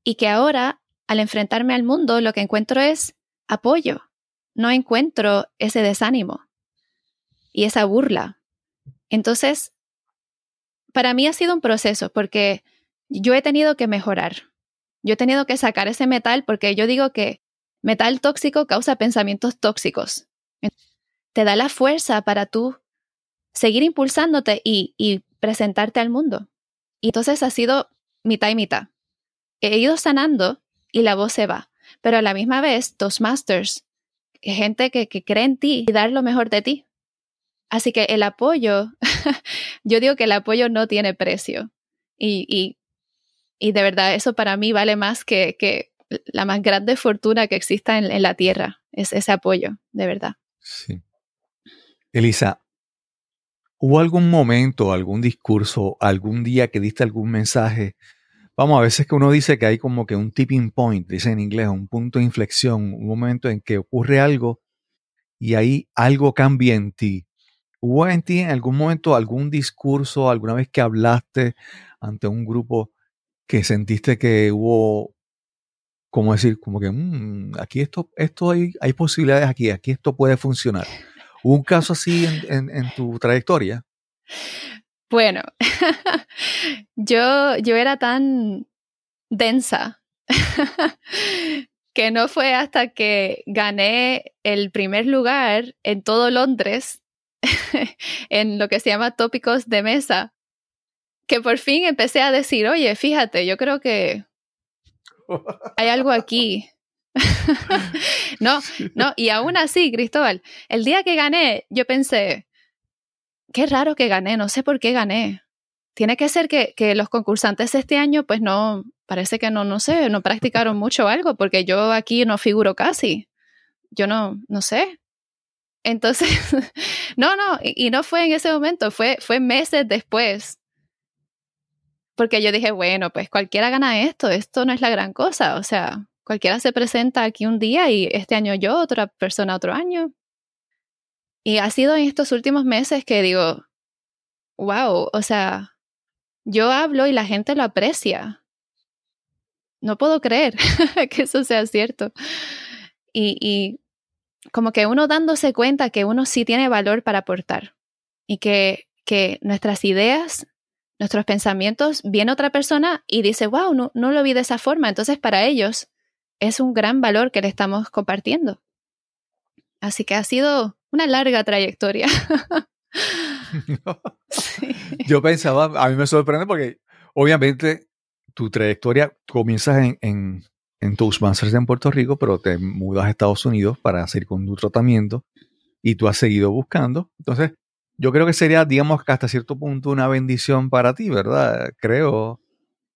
y que ahora al enfrentarme al mundo lo que encuentro es apoyo, no encuentro ese desánimo y esa burla. Entonces, para mí ha sido un proceso porque yo he tenido que mejorar. Yo he tenido que sacar ese metal porque yo digo que metal tóxico causa pensamientos tóxicos. Te da la fuerza para tú seguir impulsándote y, y presentarte al mundo. Y entonces ha sido mitad y mitad. He ido sanando y la voz se va. Pero a la misma vez, Toastmasters, gente que, que cree en ti y dar lo mejor de ti. Así que el apoyo, <laughs> yo digo que el apoyo no tiene precio. Y, y, y de verdad, eso para mí vale más que, que la más grande fortuna que exista en, en, la tierra, es ese apoyo, de verdad. Sí. Elisa, ¿hubo algún momento, algún discurso, algún día que diste algún mensaje? Vamos, a veces que uno dice que hay como que un tipping point, dice en inglés, un punto de inflexión, un momento en que ocurre algo y ahí algo cambia en ti. ¿Hubo en ti en algún momento algún discurso, alguna vez que hablaste ante un grupo que sentiste que hubo, como decir, como que mmm, aquí esto, esto hay, hay, posibilidades aquí, aquí esto puede funcionar? ¿Hubo un caso así en tu trayectoria? Bueno, <laughs> yo, yo era tan densa <laughs> que no fue hasta que gané el primer lugar en todo Londres <laughs> en lo que se llama tópicos de mesa, que por fin empecé a decir, oye, fíjate, yo creo que hay algo aquí. <laughs> no, no, y aún así, Cristóbal, el día que gané, yo pensé, qué raro que gané, no sé por qué gané. Tiene que ser que, que los concursantes este año, pues no, parece que no, no sé, no practicaron mucho algo, porque yo aquí no figuro casi. Yo no, no sé. Entonces, <laughs> no, no, y, no fue en ese momento, fue, fue meses después. Porque yo dije, bueno, pues cualquiera gana esto, esto no es la gran cosa. O sea, cualquiera se presenta aquí un día y este año yo, otra persona otro año. Y ha sido en estos últimos meses que digo, wow, o sea, yo hablo y la gente lo aprecia. No puedo creer <laughs> que eso sea cierto. Y, y como que uno dándose cuenta que uno sí tiene valor para aportar y que, que nuestras ideas, nuestros pensamientos, viene otra persona y dice, wow, no, no lo vi de esa forma. Entonces para ellos es un gran valor que le estamos compartiendo. Así que ha sido una larga trayectoria. <laughs> <laughs> Yo pensaba, a mí me sorprende porque obviamente tu trayectoria comienzas en, en, en Toastmasters en Puerto Rico, pero te mudas a Estados Unidos para seguir con tu tratamiento y tú has seguido buscando. Entonces, yo creo que sería, digamos, que hasta cierto punto una bendición para ti, ¿verdad? Creo.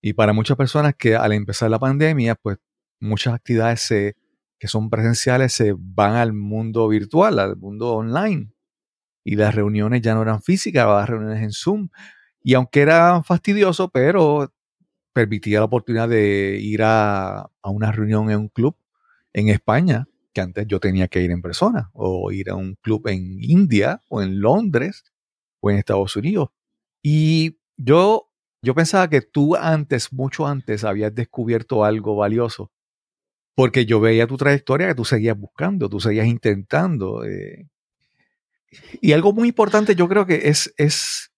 Y para muchas personas que al empezar la pandemia, pues muchas actividades se, que son presenciales se van al mundo virtual, al mundo online. Y las reuniones ya no eran físicas, las reuniones en Zoom. Y aunque era fastidioso, pero permitía la oportunidad de ir a, a una reunión en un club en España, que antes yo tenía que ir en persona, o ir a un club en India, o en Londres, o en Estados Unidos. Y yo, yo pensaba que tú antes, mucho antes, habías descubierto algo valioso, porque yo veía tu trayectoria que tú seguías buscando, tú seguías intentando. eh. Y algo muy importante yo creo que es, es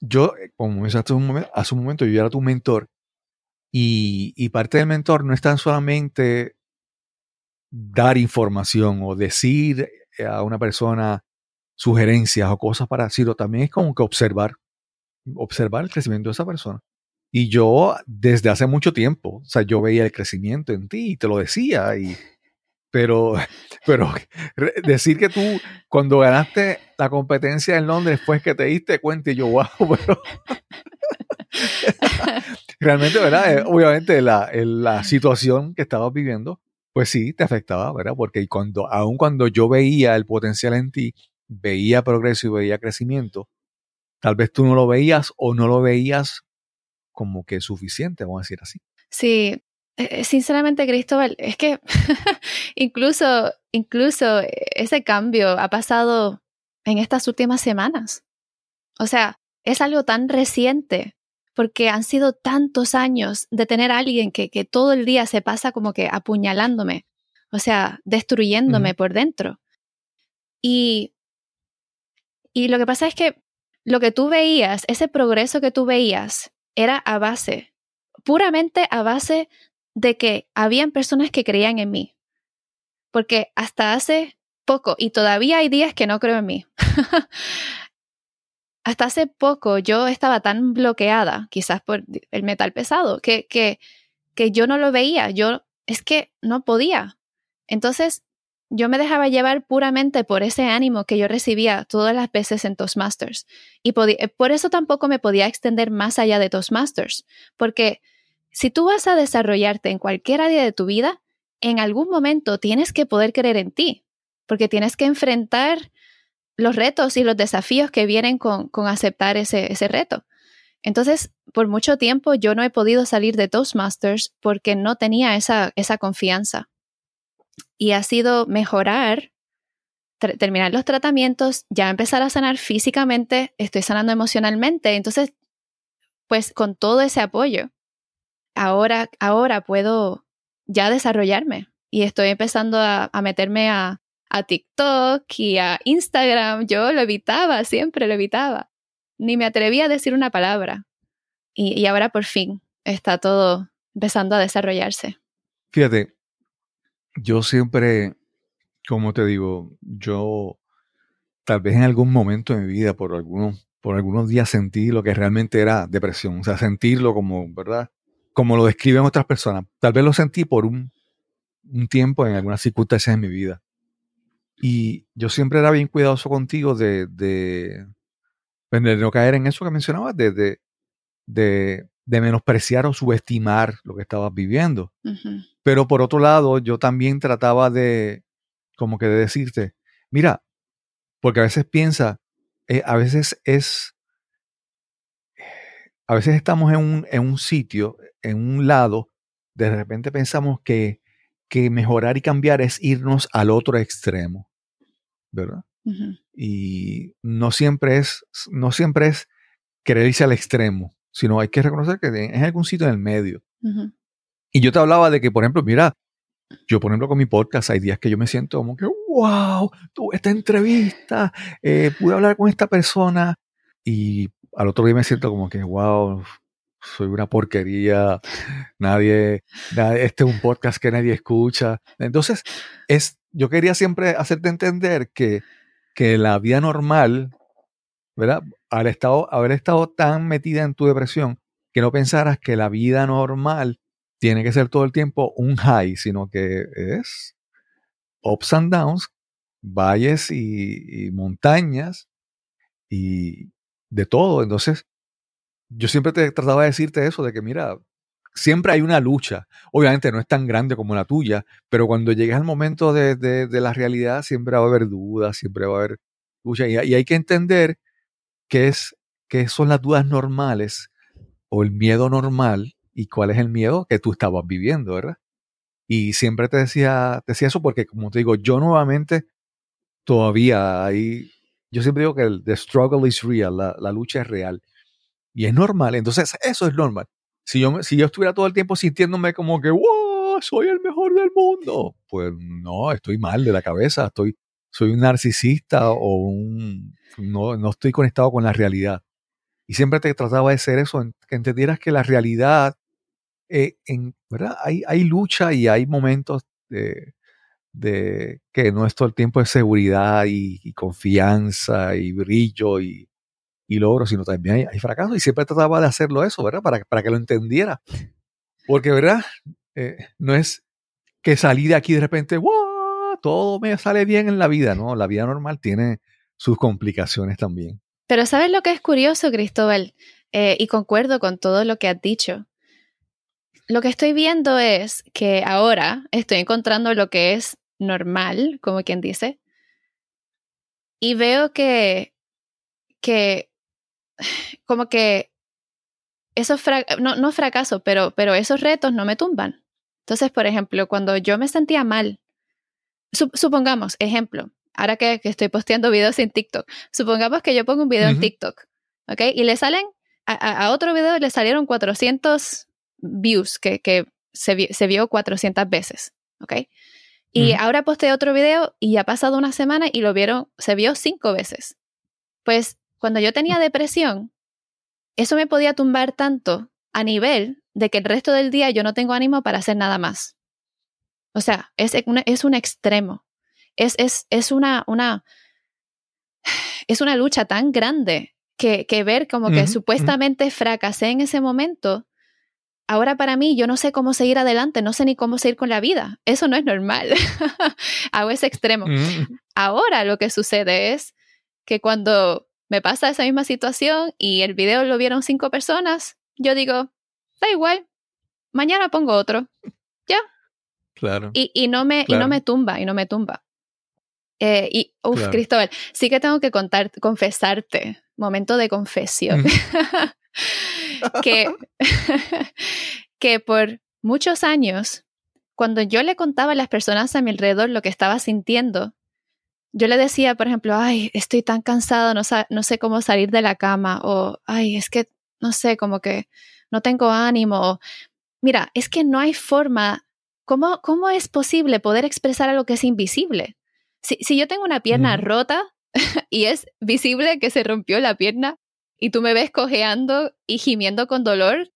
yo, eh, como mencionaste un momento, hace un momento, yo era tu mentor, y, y parte del mentor no es tan solamente dar información o decir a una persona sugerencias o cosas para decirlo, también es como que observar, observar el crecimiento de esa persona. Y yo desde hace mucho tiempo, o sea, yo veía el crecimiento en ti y te lo decía, y, pero, <laughs> pero decir que tú cuando ganaste la competencia en Londres fue que te diste cuenta y yo, wow, <laughs> pero <laughs> realmente, ¿verdad? Obviamente la, la situación que estabas viviendo, pues sí, te afectaba, ¿verdad? Porque cuando, aun cuando yo veía el potencial en ti, veía progreso y veía crecimiento, tal vez tú no lo veías o no lo veías como que suficiente, vamos a decir así. Sí, sinceramente, Cristóbal, es que <laughs> incluso, incluso ese cambio ha pasado en estas últimas semanas. O sea, es algo tan reciente porque han sido tantos años de tener a alguien que, que todo el día se pasa como que apuñalándome, o sea, destruyéndome por dentro. Y, y lo que pasa es que lo que tú veías, ese progreso que tú veías, era a base, puramente a base de que habían personas que creían en mí. Porque hasta hace poco, y todavía hay días que no creo en mí, <laughs> hasta hace poco yo estaba tan bloqueada, quizás por el metal pesado, que, que, que yo no lo veía, yo es que no podía. Entonces, yo me dejaba llevar puramente por ese ánimo que yo recibía todas las veces en Toastmasters. Y por eso tampoco me podía extender más allá de Toastmasters, porque si tú vas a desarrollarte en cualquier área de tu vida, en algún momento tienes que poder creer en ti, porque tienes que enfrentar los retos y los desafíos que vienen con, con aceptar ese, ese reto. Entonces, por mucho tiempo yo no he podido salir de Toastmasters porque no tenía esa, esa confianza. Y ha sido mejorar, terminar los tratamientos, ya empezar a sanar físicamente, estoy sanando emocionalmente. Entonces, pues con todo ese apoyo, ahora, ahora puedo ya desarrollarme y estoy empezando a, meterme a, a TikTok y a Instagram. Yo lo evitaba, siempre lo evitaba. Ni me atrevía a decir una palabra. Y, y, ahora por fin está todo empezando a desarrollarse. Fíjate, yo siempre, como te digo, yo tal vez en algún momento de mi vida, por algunos, por algunos días sentí lo que realmente era depresión. O sea, sentirlo como, ¿verdad? Como lo describen otras personas. Tal vez lo sentí por un, un tiempo en algunas circunstancias de mi vida. Y yo siempre era bien cuidadoso contigo de, de, de no caer en eso que mencionabas, de, de, de, de menospreciar o subestimar lo que estabas viviendo. Uh -huh. Pero por otro lado, yo también trataba de, como que de decirte, mira, porque a veces piensa, eh, a veces es, a veces estamos en un, en un sitio, en un lado, de repente pensamos que, que mejorar y cambiar es irnos al otro extremo, ¿verdad? Uh -huh. Y no siempre es, no siempre es querer irse al extremo, sino hay que reconocer que es algún sitio en el medio. Uh -huh. Y yo te hablaba de que, por ejemplo, mira, yo, por ejemplo, con mi podcast, hay días que yo me siento como que, wow, tuve esta entrevista, eh, pude hablar con esta persona, y al otro día me siento como que, wow, soy una porquería, nadie, este es un podcast que nadie escucha. Entonces, es, yo quería siempre hacerte entender que, que la vida normal, ¿verdad? Al estado, haber estado tan metida en tu depresión, que no pensaras que la vida normal tiene que ser todo el tiempo un high, sino que es ups and downs, valles y, y montañas y de todo. Entonces, yo siempre te trataba de decirte eso, de que mira, siempre hay una lucha. Obviamente no es tan grande como la tuya, pero cuando llegues al momento de, de, de la realidad, siempre va a haber dudas, siempre va a haber lucha. Y, y hay que entender qué, es, qué son las dudas normales o el miedo normal y cuál es el miedo que tú estabas viviendo, ¿verdad? Y siempre te decía, te decía eso porque, como te digo, yo nuevamente todavía hay, yo siempre digo que el the struggle is real, la, la lucha es real. Y es normal, entonces eso es normal. Si yo, si yo estuviera todo el tiempo sintiéndome como que, wow, soy el mejor del mundo, pues no, estoy mal de la cabeza, estoy, soy un narcisista o un, no, no estoy conectado con la realidad. Y siempre te trataba de ser eso, que entendieras que la realidad, eh, en, ¿verdad? Hay, hay lucha y hay momentos de, de que no es todo el tiempo de seguridad y, y confianza y brillo y, y logro, sino también hay, hay fracaso. Y siempre trataba de hacerlo eso, ¿verdad? Para, para que lo entendiera. Porque, ¿verdad? Eh, no es que salí de aquí de repente, ¡wow! Todo me sale bien en la vida, ¿no? La vida normal tiene sus complicaciones también. Pero ¿sabes lo que es curioso, Cristóbal? Eh, y concuerdo con todo lo que has dicho. Lo que estoy viendo es que ahora estoy encontrando lo que es normal, como quien dice, y veo que, que <sighs> como que esos, no, no fracaso, pero, pero esos retos no me tumban. Entonces, por ejemplo, cuando yo me sentía mal, sup- supongamos, ejemplo, ahora que, que estoy posteando videos en TikTok, supongamos que yo pongo un video en. TikTok, ¿ok? Y le salen, a otro video le salieron 400 views, que, que se, vi- se vio 400 veces, ¿ok? Y ahora posteé otro video y ha pasado una semana y lo vieron, se vio cinco veces. Pues cuando yo tenía depresión, eso me podía tumbar tanto a nivel de que el resto del día yo no tengo ánimo para hacer nada más. O sea, es, un- es un extremo. Es, es, es una, una, es una lucha tan grande que, que ver como que supuestamente fracasé en ese momento. Ahora para mí yo no sé cómo seguir adelante, no sé ni cómo seguir con la vida. Eso no es normal. <laughs> Hago ese extremo. Mm, Ahora lo que sucede es que cuando me pasa esa misma situación y el video lo vieron cinco personas, yo digo, da igual, mañana pongo otro. Claro. Y, y no, me, y no me tumba, y no me tumba. Eh, y, uff, Claro. Cristóbal, sí que tengo que contar, confesarte, momento de confesión, <laughs> que, <laughs> que por muchos años, cuando yo le contaba a las personas a mi alrededor lo que estaba sintiendo, yo le decía, por ejemplo, ay, estoy tan cansado, no, sa- no sé cómo salir de la cama, o ay, es que, no sé, como que no tengo ánimo. o, Mira, es que no hay forma ¿Cómo, ¿Cómo es posible poder expresar algo que es invisible? Si, si yo tengo una pierna rota <laughs> y es visible que se rompió la pierna y tú me ves cojeando y gimiendo con dolor,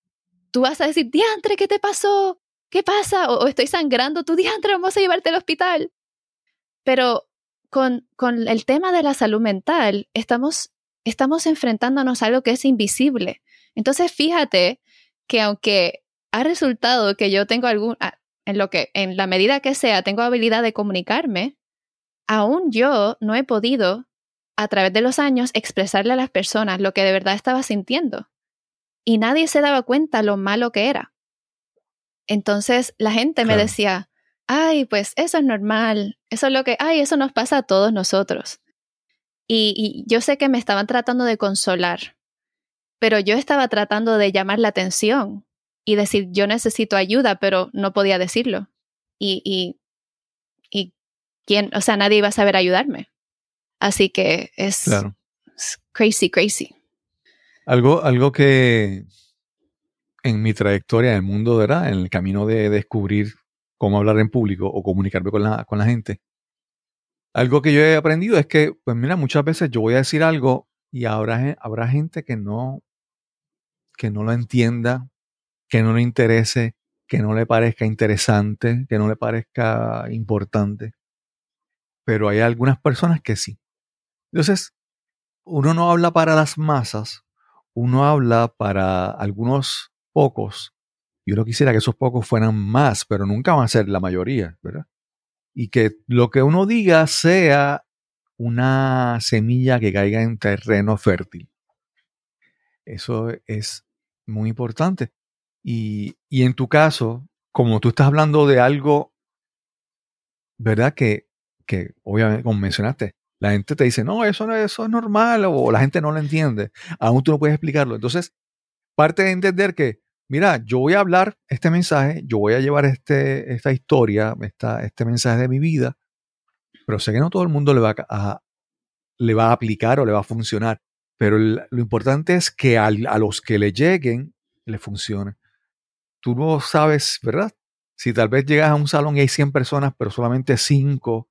tú vas a decir, diantre, ¿qué te pasó? ¿Qué pasa? O, o estoy sangrando, tú diantre, vamos a llevarte al hospital. Pero con, con el tema de la salud mental, estamos, estamos enfrentándonos a algo que es invisible. Entonces, fíjate que aunque ha resultado que yo tengo algún, ah, en lo que, en la medida que sea, tengo habilidad de comunicarme, aún yo no he podido, a través de los años, expresarle a las personas lo que de verdad estaba sintiendo. Y nadie se daba cuenta lo malo que era. Entonces la gente me decía, ay, pues eso es normal, eso es lo que, ay, eso nos pasa a todos nosotros. Y, y yo sé que me estaban tratando de consolar, pero yo estaba tratando de llamar la atención y decir, yo necesito ayuda, pero no podía decirlo. Y, y, y quién, o sea, nadie iba a saber ayudarme. Así que es, Claro. es crazy, crazy. Algo, algo que en mi trayectoria en el mundo, ¿verdad? En el camino de descubrir cómo hablar en público o comunicarme con la, con la gente. Algo que yo he aprendido es que, pues mira, muchas veces yo voy a decir algo y habrá, habrá gente que no, que no lo entienda, que no le interese, que no le parezca interesante, que no le parezca importante. Pero hay algunas personas que sí. Entonces, uno no habla para las masas, uno habla para algunos pocos. Yo no quisiera que esos pocos fueran más, pero nunca van a ser la mayoría, ¿verdad? Y que lo que uno diga sea una semilla que caiga en terreno fértil. Eso es muy importante. Y, y en tu caso, como tú estás hablando de algo, ¿verdad? Que, que obviamente, como mencionaste, La gente te dice, no, eso, no, eso es normal, o la gente no lo entiende. Aún tú no puedes explicarlo. Entonces, parte de entender que, mira, yo voy a hablar este mensaje, yo voy a llevar este, esta historia, esta, este mensaje de mi vida, pero sé que no todo el mundo le va a, le va a aplicar o le va a funcionar. Pero lo importante es que a los que le lleguen, le funcione. Tú no sabes, ¿verdad? Si tal vez llegas a un salón y hay 100 personas, pero solamente 5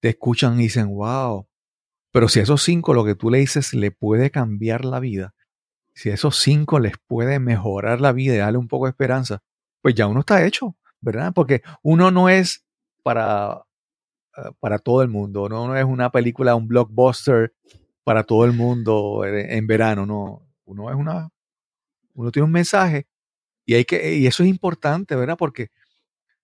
te escuchan y dicen, wow. Pero si esos 5 lo que tú le dices le puede cambiar la vida, si esos 5 les puede mejorar la vida y darle un poco de esperanza, pues ya uno está hecho, ¿verdad? Porque uno no es para, eh, para todo el mundo, no es una película, un blockbuster para todo el mundo en verano, no. Uno es una, uno tiene un mensaje y hay que, y eso es importante, ¿verdad? Porque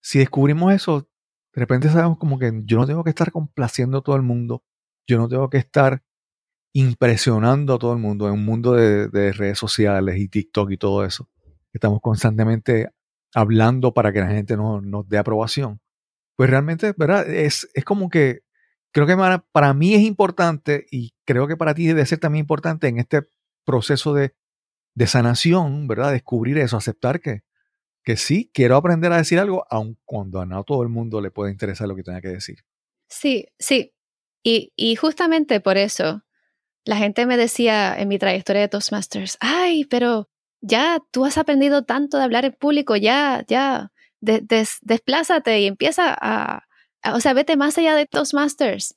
si descubrimos eso, de repente sabemos como que yo no tengo que estar complaciendo a todo el mundo, yo no tengo que estar impresionando a todo el mundo en un mundo de, redes sociales y TikTok y todo eso. Estamos constantemente hablando para que la gente nos, dé aprobación. Pues realmente, ¿verdad? Es, es como que creo que para, mí es importante y creo que para ti debe ser también importante en este proceso de, de sanación, ¿verdad? Descubrir eso, aceptar que, que sí, quiero aprender a decir algo, aun cuando a no todo el mundo le puede interesar lo que tenga que decir. Sí, sí. Y, y justamente por eso, la gente me decía en mi trayectoria de Toastmasters, ay, pero ya tú has aprendido tanto de hablar en público, ya, ya, desplázate y empieza a, o sea, vete más allá de Toastmasters.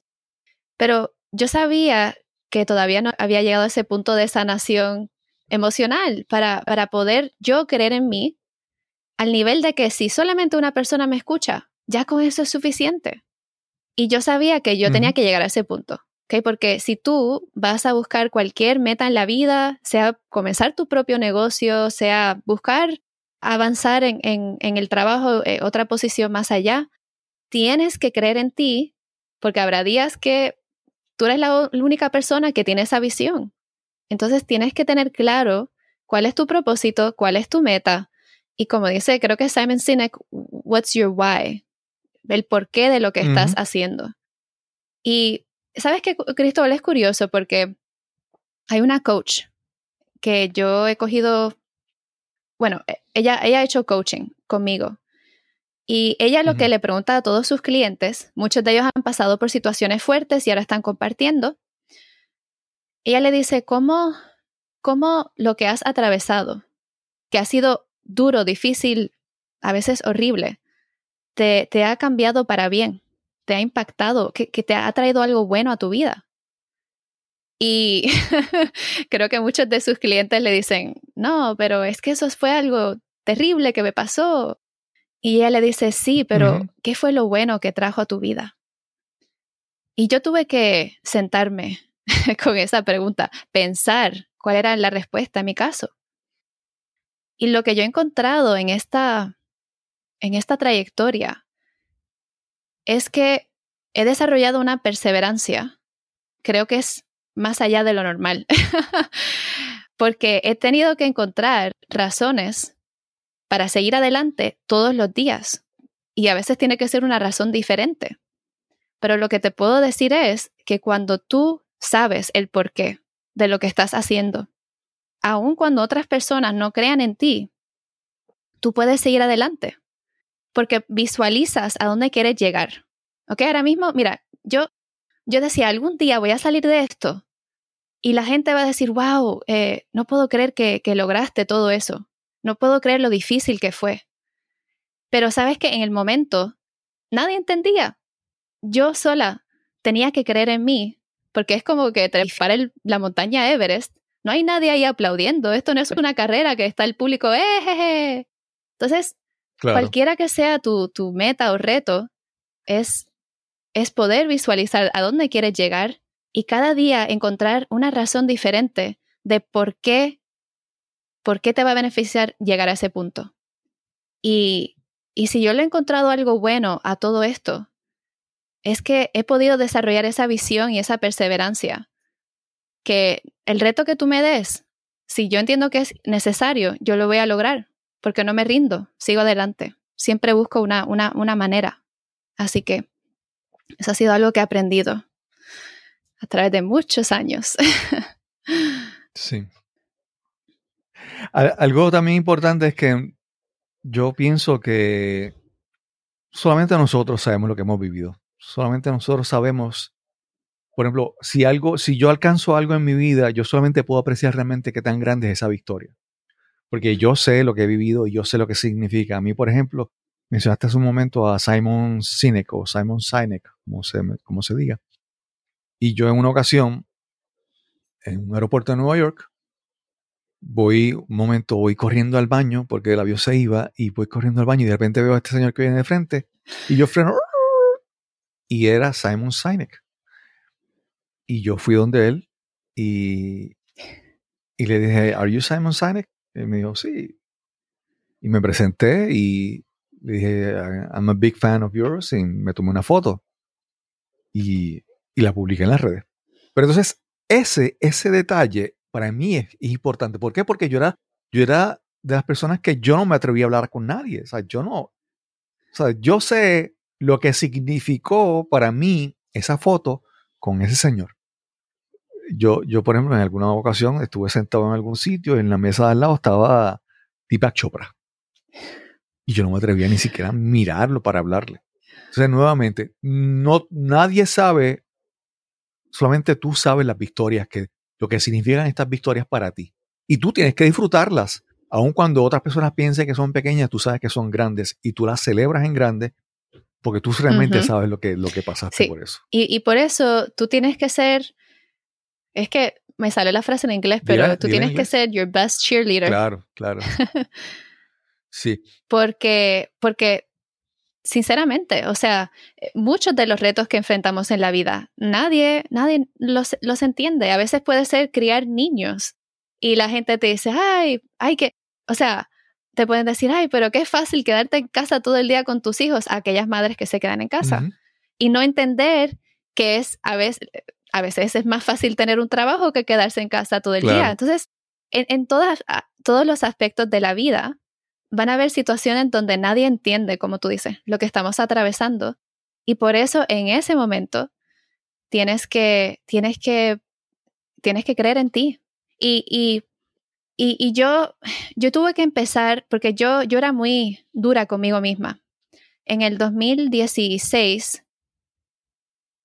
Pero yo sabía que todavía no había llegado a ese punto de sanación emocional para, para poder yo creer en mí al nivel de que si solamente una persona me escucha, ya con eso es suficiente. Y yo sabía que yo tenía que llegar a ese punto, ¿ok? Porque si tú vas a buscar cualquier meta en la vida, sea comenzar tu propio negocio, sea buscar avanzar en, en, el trabajo, eh, otra posición más allá, tienes que creer en ti, porque habrá días que tú eres la única persona que tiene esa visión. Entonces tienes que tener claro cuál es tu propósito, cuál es tu meta, y como dice, creo que Simon Sinek, what's your why? El porqué de lo que estás haciendo. Y sabes que Cristóbal es curioso porque hay una coach que yo he cogido, bueno, e, ella, ella ha hecho coaching conmigo. Y ella lo que le pregunta a todos sus clientes, muchos de ellos han pasado por situaciones fuertes y ahora están compartiendo. Ella le dice, ¿cómo, cómo lo que has atravesado, que ha sido duro, difícil, a veces horrible, te, te ha cambiado para bien, te ha impactado, que, que te ha traído algo bueno a tu vida. Y <laughs> creo que muchos de sus clientes le dicen, no, pero es que eso fue algo terrible que me pasó. Y ella le dice, sí, pero ¿qué fue lo bueno que trajo a tu vida? Y yo tuve que sentarme <laughs> con esa pregunta, pensar cuál era la respuesta en mi caso. Y lo que yo he encontrado en esta, en esta trayectoria es que he desarrollado una perseverancia, creo que es más allá de lo normal, <laughs> porque he tenido que encontrar razones para seguir adelante todos los días y a veces tiene que ser una razón diferente. Pero lo que te puedo decir es que cuando tú sabes el porqué de lo que estás haciendo, aun cuando otras personas no crean en ti, tú puedes seguir adelante porque visualizas a dónde quieres llegar. ¿Ok? Ahora mismo, mira, yo, yo decía, algún día voy a salir de esto y la gente va a decir, wow, eh, no puedo creer que, lograste todo eso. No puedo creer lo difícil que fue. Pero sabes que en el momento nadie entendía. Yo sola tenía que creer en mí, porque es como que trepar la montaña Everest no hay nadie ahí aplaudiendo. Esto no es una carrera que está el público, ¡eh! Entonces, cualquiera que sea tu, tu meta o reto, es, es poder visualizar a dónde quieres llegar y cada día encontrar una razón diferente de por qué, por qué te va a beneficiar llegar a ese punto. Y, y si yo le he encontrado algo bueno a todo esto, es que he podido desarrollar esa visión y esa perseverancia que el reto que tú me des, si yo entiendo que es necesario, yo lo voy a lograr, porque no me rindo, sigo adelante. Siempre busco una, una, una manera. Así que eso ha sido algo que he aprendido. a través de muchos años. <laughs> Sí. Al- Algo también importante es que yo pienso que solamente nosotros sabemos lo que hemos vivido. Solamente nosotros sabemos, por ejemplo, si algo, si yo alcanzo algo en mi vida, yo solamente puedo apreciar realmente qué tan grande es esa victoria. Porque yo sé lo que he vivido y yo sé lo que significa. A mí, por ejemplo, mencionaste hace un momento a Simon Sinek o Simon Sinek, como se, como se diga. Y yo en una ocasión, en un aeropuerto de Nueva York, voy un momento, voy corriendo al baño porque el avión se iba y voy corriendo al baño y de repente veo a este señor que viene de frente y yo freno y era Simon Sinek. Y yo fui donde él y, y le dije, ¿Are you Simon Sinek? Y me dijo, sí. Y me presenté y le dije, I'm a big fan of yours y me tomé una foto y, y la publiqué en las redes. Pero entonces, ese, ese detalle para mí es, es importante. ¿Por qué? Porque yo era, yo era de las personas que yo no me atreví a hablar con nadie. O sea, yo no. O sea, yo sé lo que significó para mí esa foto con ese señor. Yo, yo, por ejemplo, en alguna ocasión estuve sentado en algún sitio y en la mesa de al lado estaba Deepak Chopra. Y yo no me atrevía ni siquiera a mirarlo para hablarle. Entonces, nuevamente, no, nadie sabe, solamente tú sabes las victorias, que, lo que significan estas victorias para ti. Y tú tienes que disfrutarlas. Aun cuando otras personas piensen que son pequeñas, tú sabes que son grandes y tú las celebras en grande porque tú realmente sabes lo que, lo que pasaste Sí. por eso. Y, y por eso tú tienes que ser, es que me sale la frase en inglés, pero tú tienes que ser your best cheerleader. Claro, claro. <laughs> Sí, Porque, porque, sinceramente, o sea, eh, muchos de los retos que enfrentamos en la vida, nadie, nadie los, los entiende. A veces puede ser criar niños y la gente te dice, ay, hay que, o sea, te pueden decir, ay, pero qué fácil quedarte en casa todo el día con tus hijos, aquellas madres que se quedan en casa. Y no entender que es a veces, a veces es más fácil tener un trabajo que quedarse en casa todo el Claro. día. Entonces, en, en todas, a- todos los aspectos de la vida van a haber situaciones donde nadie entiende, como tú dices, lo que estamos atravesando. Y por eso en ese momento tienes que, tienes que, tienes que creer en ti. Y, y, y, y yo, yo tuve que empezar, porque yo, yo era muy dura conmigo misma. En el 2016,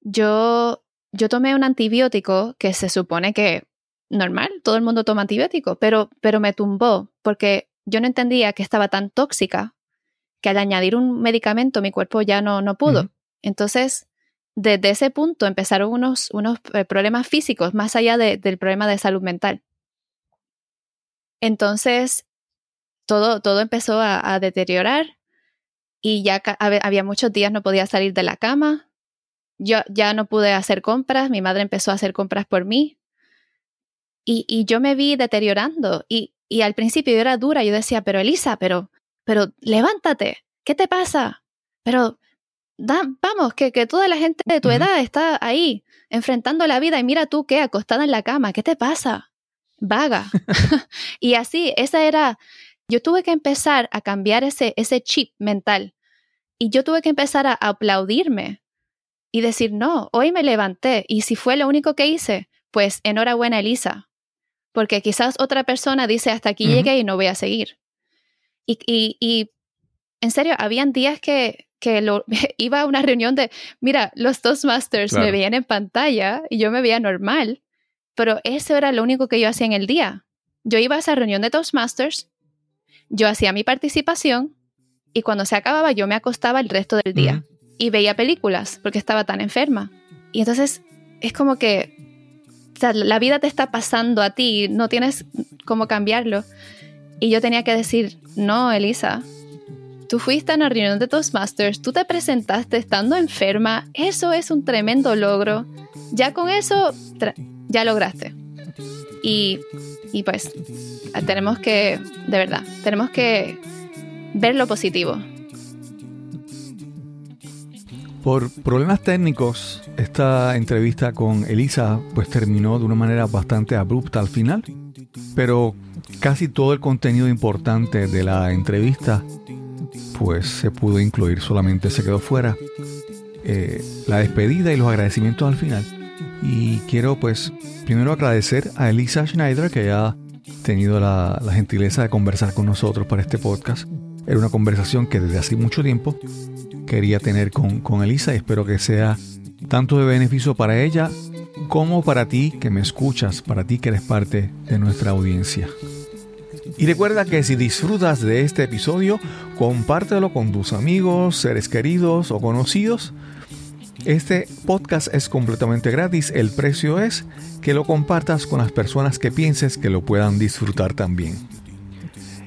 yo, yo tomé un antibiótico que se supone que normal, todo el mundo toma antibiótico, pero, pero me tumbó porque yo no entendía que estaba tan tóxica que al añadir un medicamento mi cuerpo ya no, no pudo. Entonces, desde ese punto empezaron unos, unos eh, problemas físicos más allá de- del problema de salud mental. Entonces, todo, todo empezó a, a deteriorar y ya había muchos días no podía salir de la cama. Yo ya no pude hacer compras, mi madre empezó a hacer compras por mí y, y yo me vi deteriorando y, y al principio yo era dura, yo decía, pero Elisa, pero, pero levántate, ¿qué te pasa? Pero da- vamos, que, que toda la gente de tu edad está ahí enfrentando la vida y mira tú qué, acostada en la cama, ¿qué te pasa? Vaga. <laughs> <laughs> y así, esa era, yo tuve que empezar a cambiar ese, ese chip mental y yo tuve que empezar a aplaudirme y decir, no, hoy me levanté y si fue lo único que hice, pues enhorabuena Elisa, porque quizás otra persona dice, hasta aquí llegué y no voy a seguir. Y, y, y en serio, habían días que, que lo, <laughs> iba a una reunión de, mira, los Toastmasters Claro. me veían en pantalla y yo me veía normal, pero eso era lo único que yo hacía en el día. Yo iba a esa reunión de Toastmasters, yo hacía mi participación y cuando se acababa yo me acostaba el resto del día. Y veía películas porque estaba tan enferma. Y entonces es como que la vida te está pasando a ti, no tienes cómo cambiarlo. Y yo tenía que decir, no, Elisa, tú fuiste a una reunión de Toastmasters, tú te presentaste estando enferma, eso es un tremendo logro. Ya con eso, ya lograste. Y, y pues, tenemos que, de verdad, tenemos que ver lo positivo. Por problemas técnicos, esta entrevista con Elisa pues terminó de una manera bastante abrupta al final, pero casi todo el contenido importante de la entrevista pues se pudo incluir, solamente se quedó fuera eh, la despedida y los agradecimientos al final. Y quiero pues primero agradecer a Elisa Schneider que ha tenido la, la gentileza de conversar con nosotros para este podcast. Era una conversación que desde hace mucho tiempo quería tener con, con Elisa y espero que sea tanto de beneficio para ella como para ti que me escuchas, para ti que eres parte de nuestra audiencia. Y recuerda que si disfrutas de este episodio, compártelo con tus amigos, seres queridos o conocidos. Este podcast es completamente gratis, el precio es que lo compartas con las personas que pienses que lo puedan disfrutar también.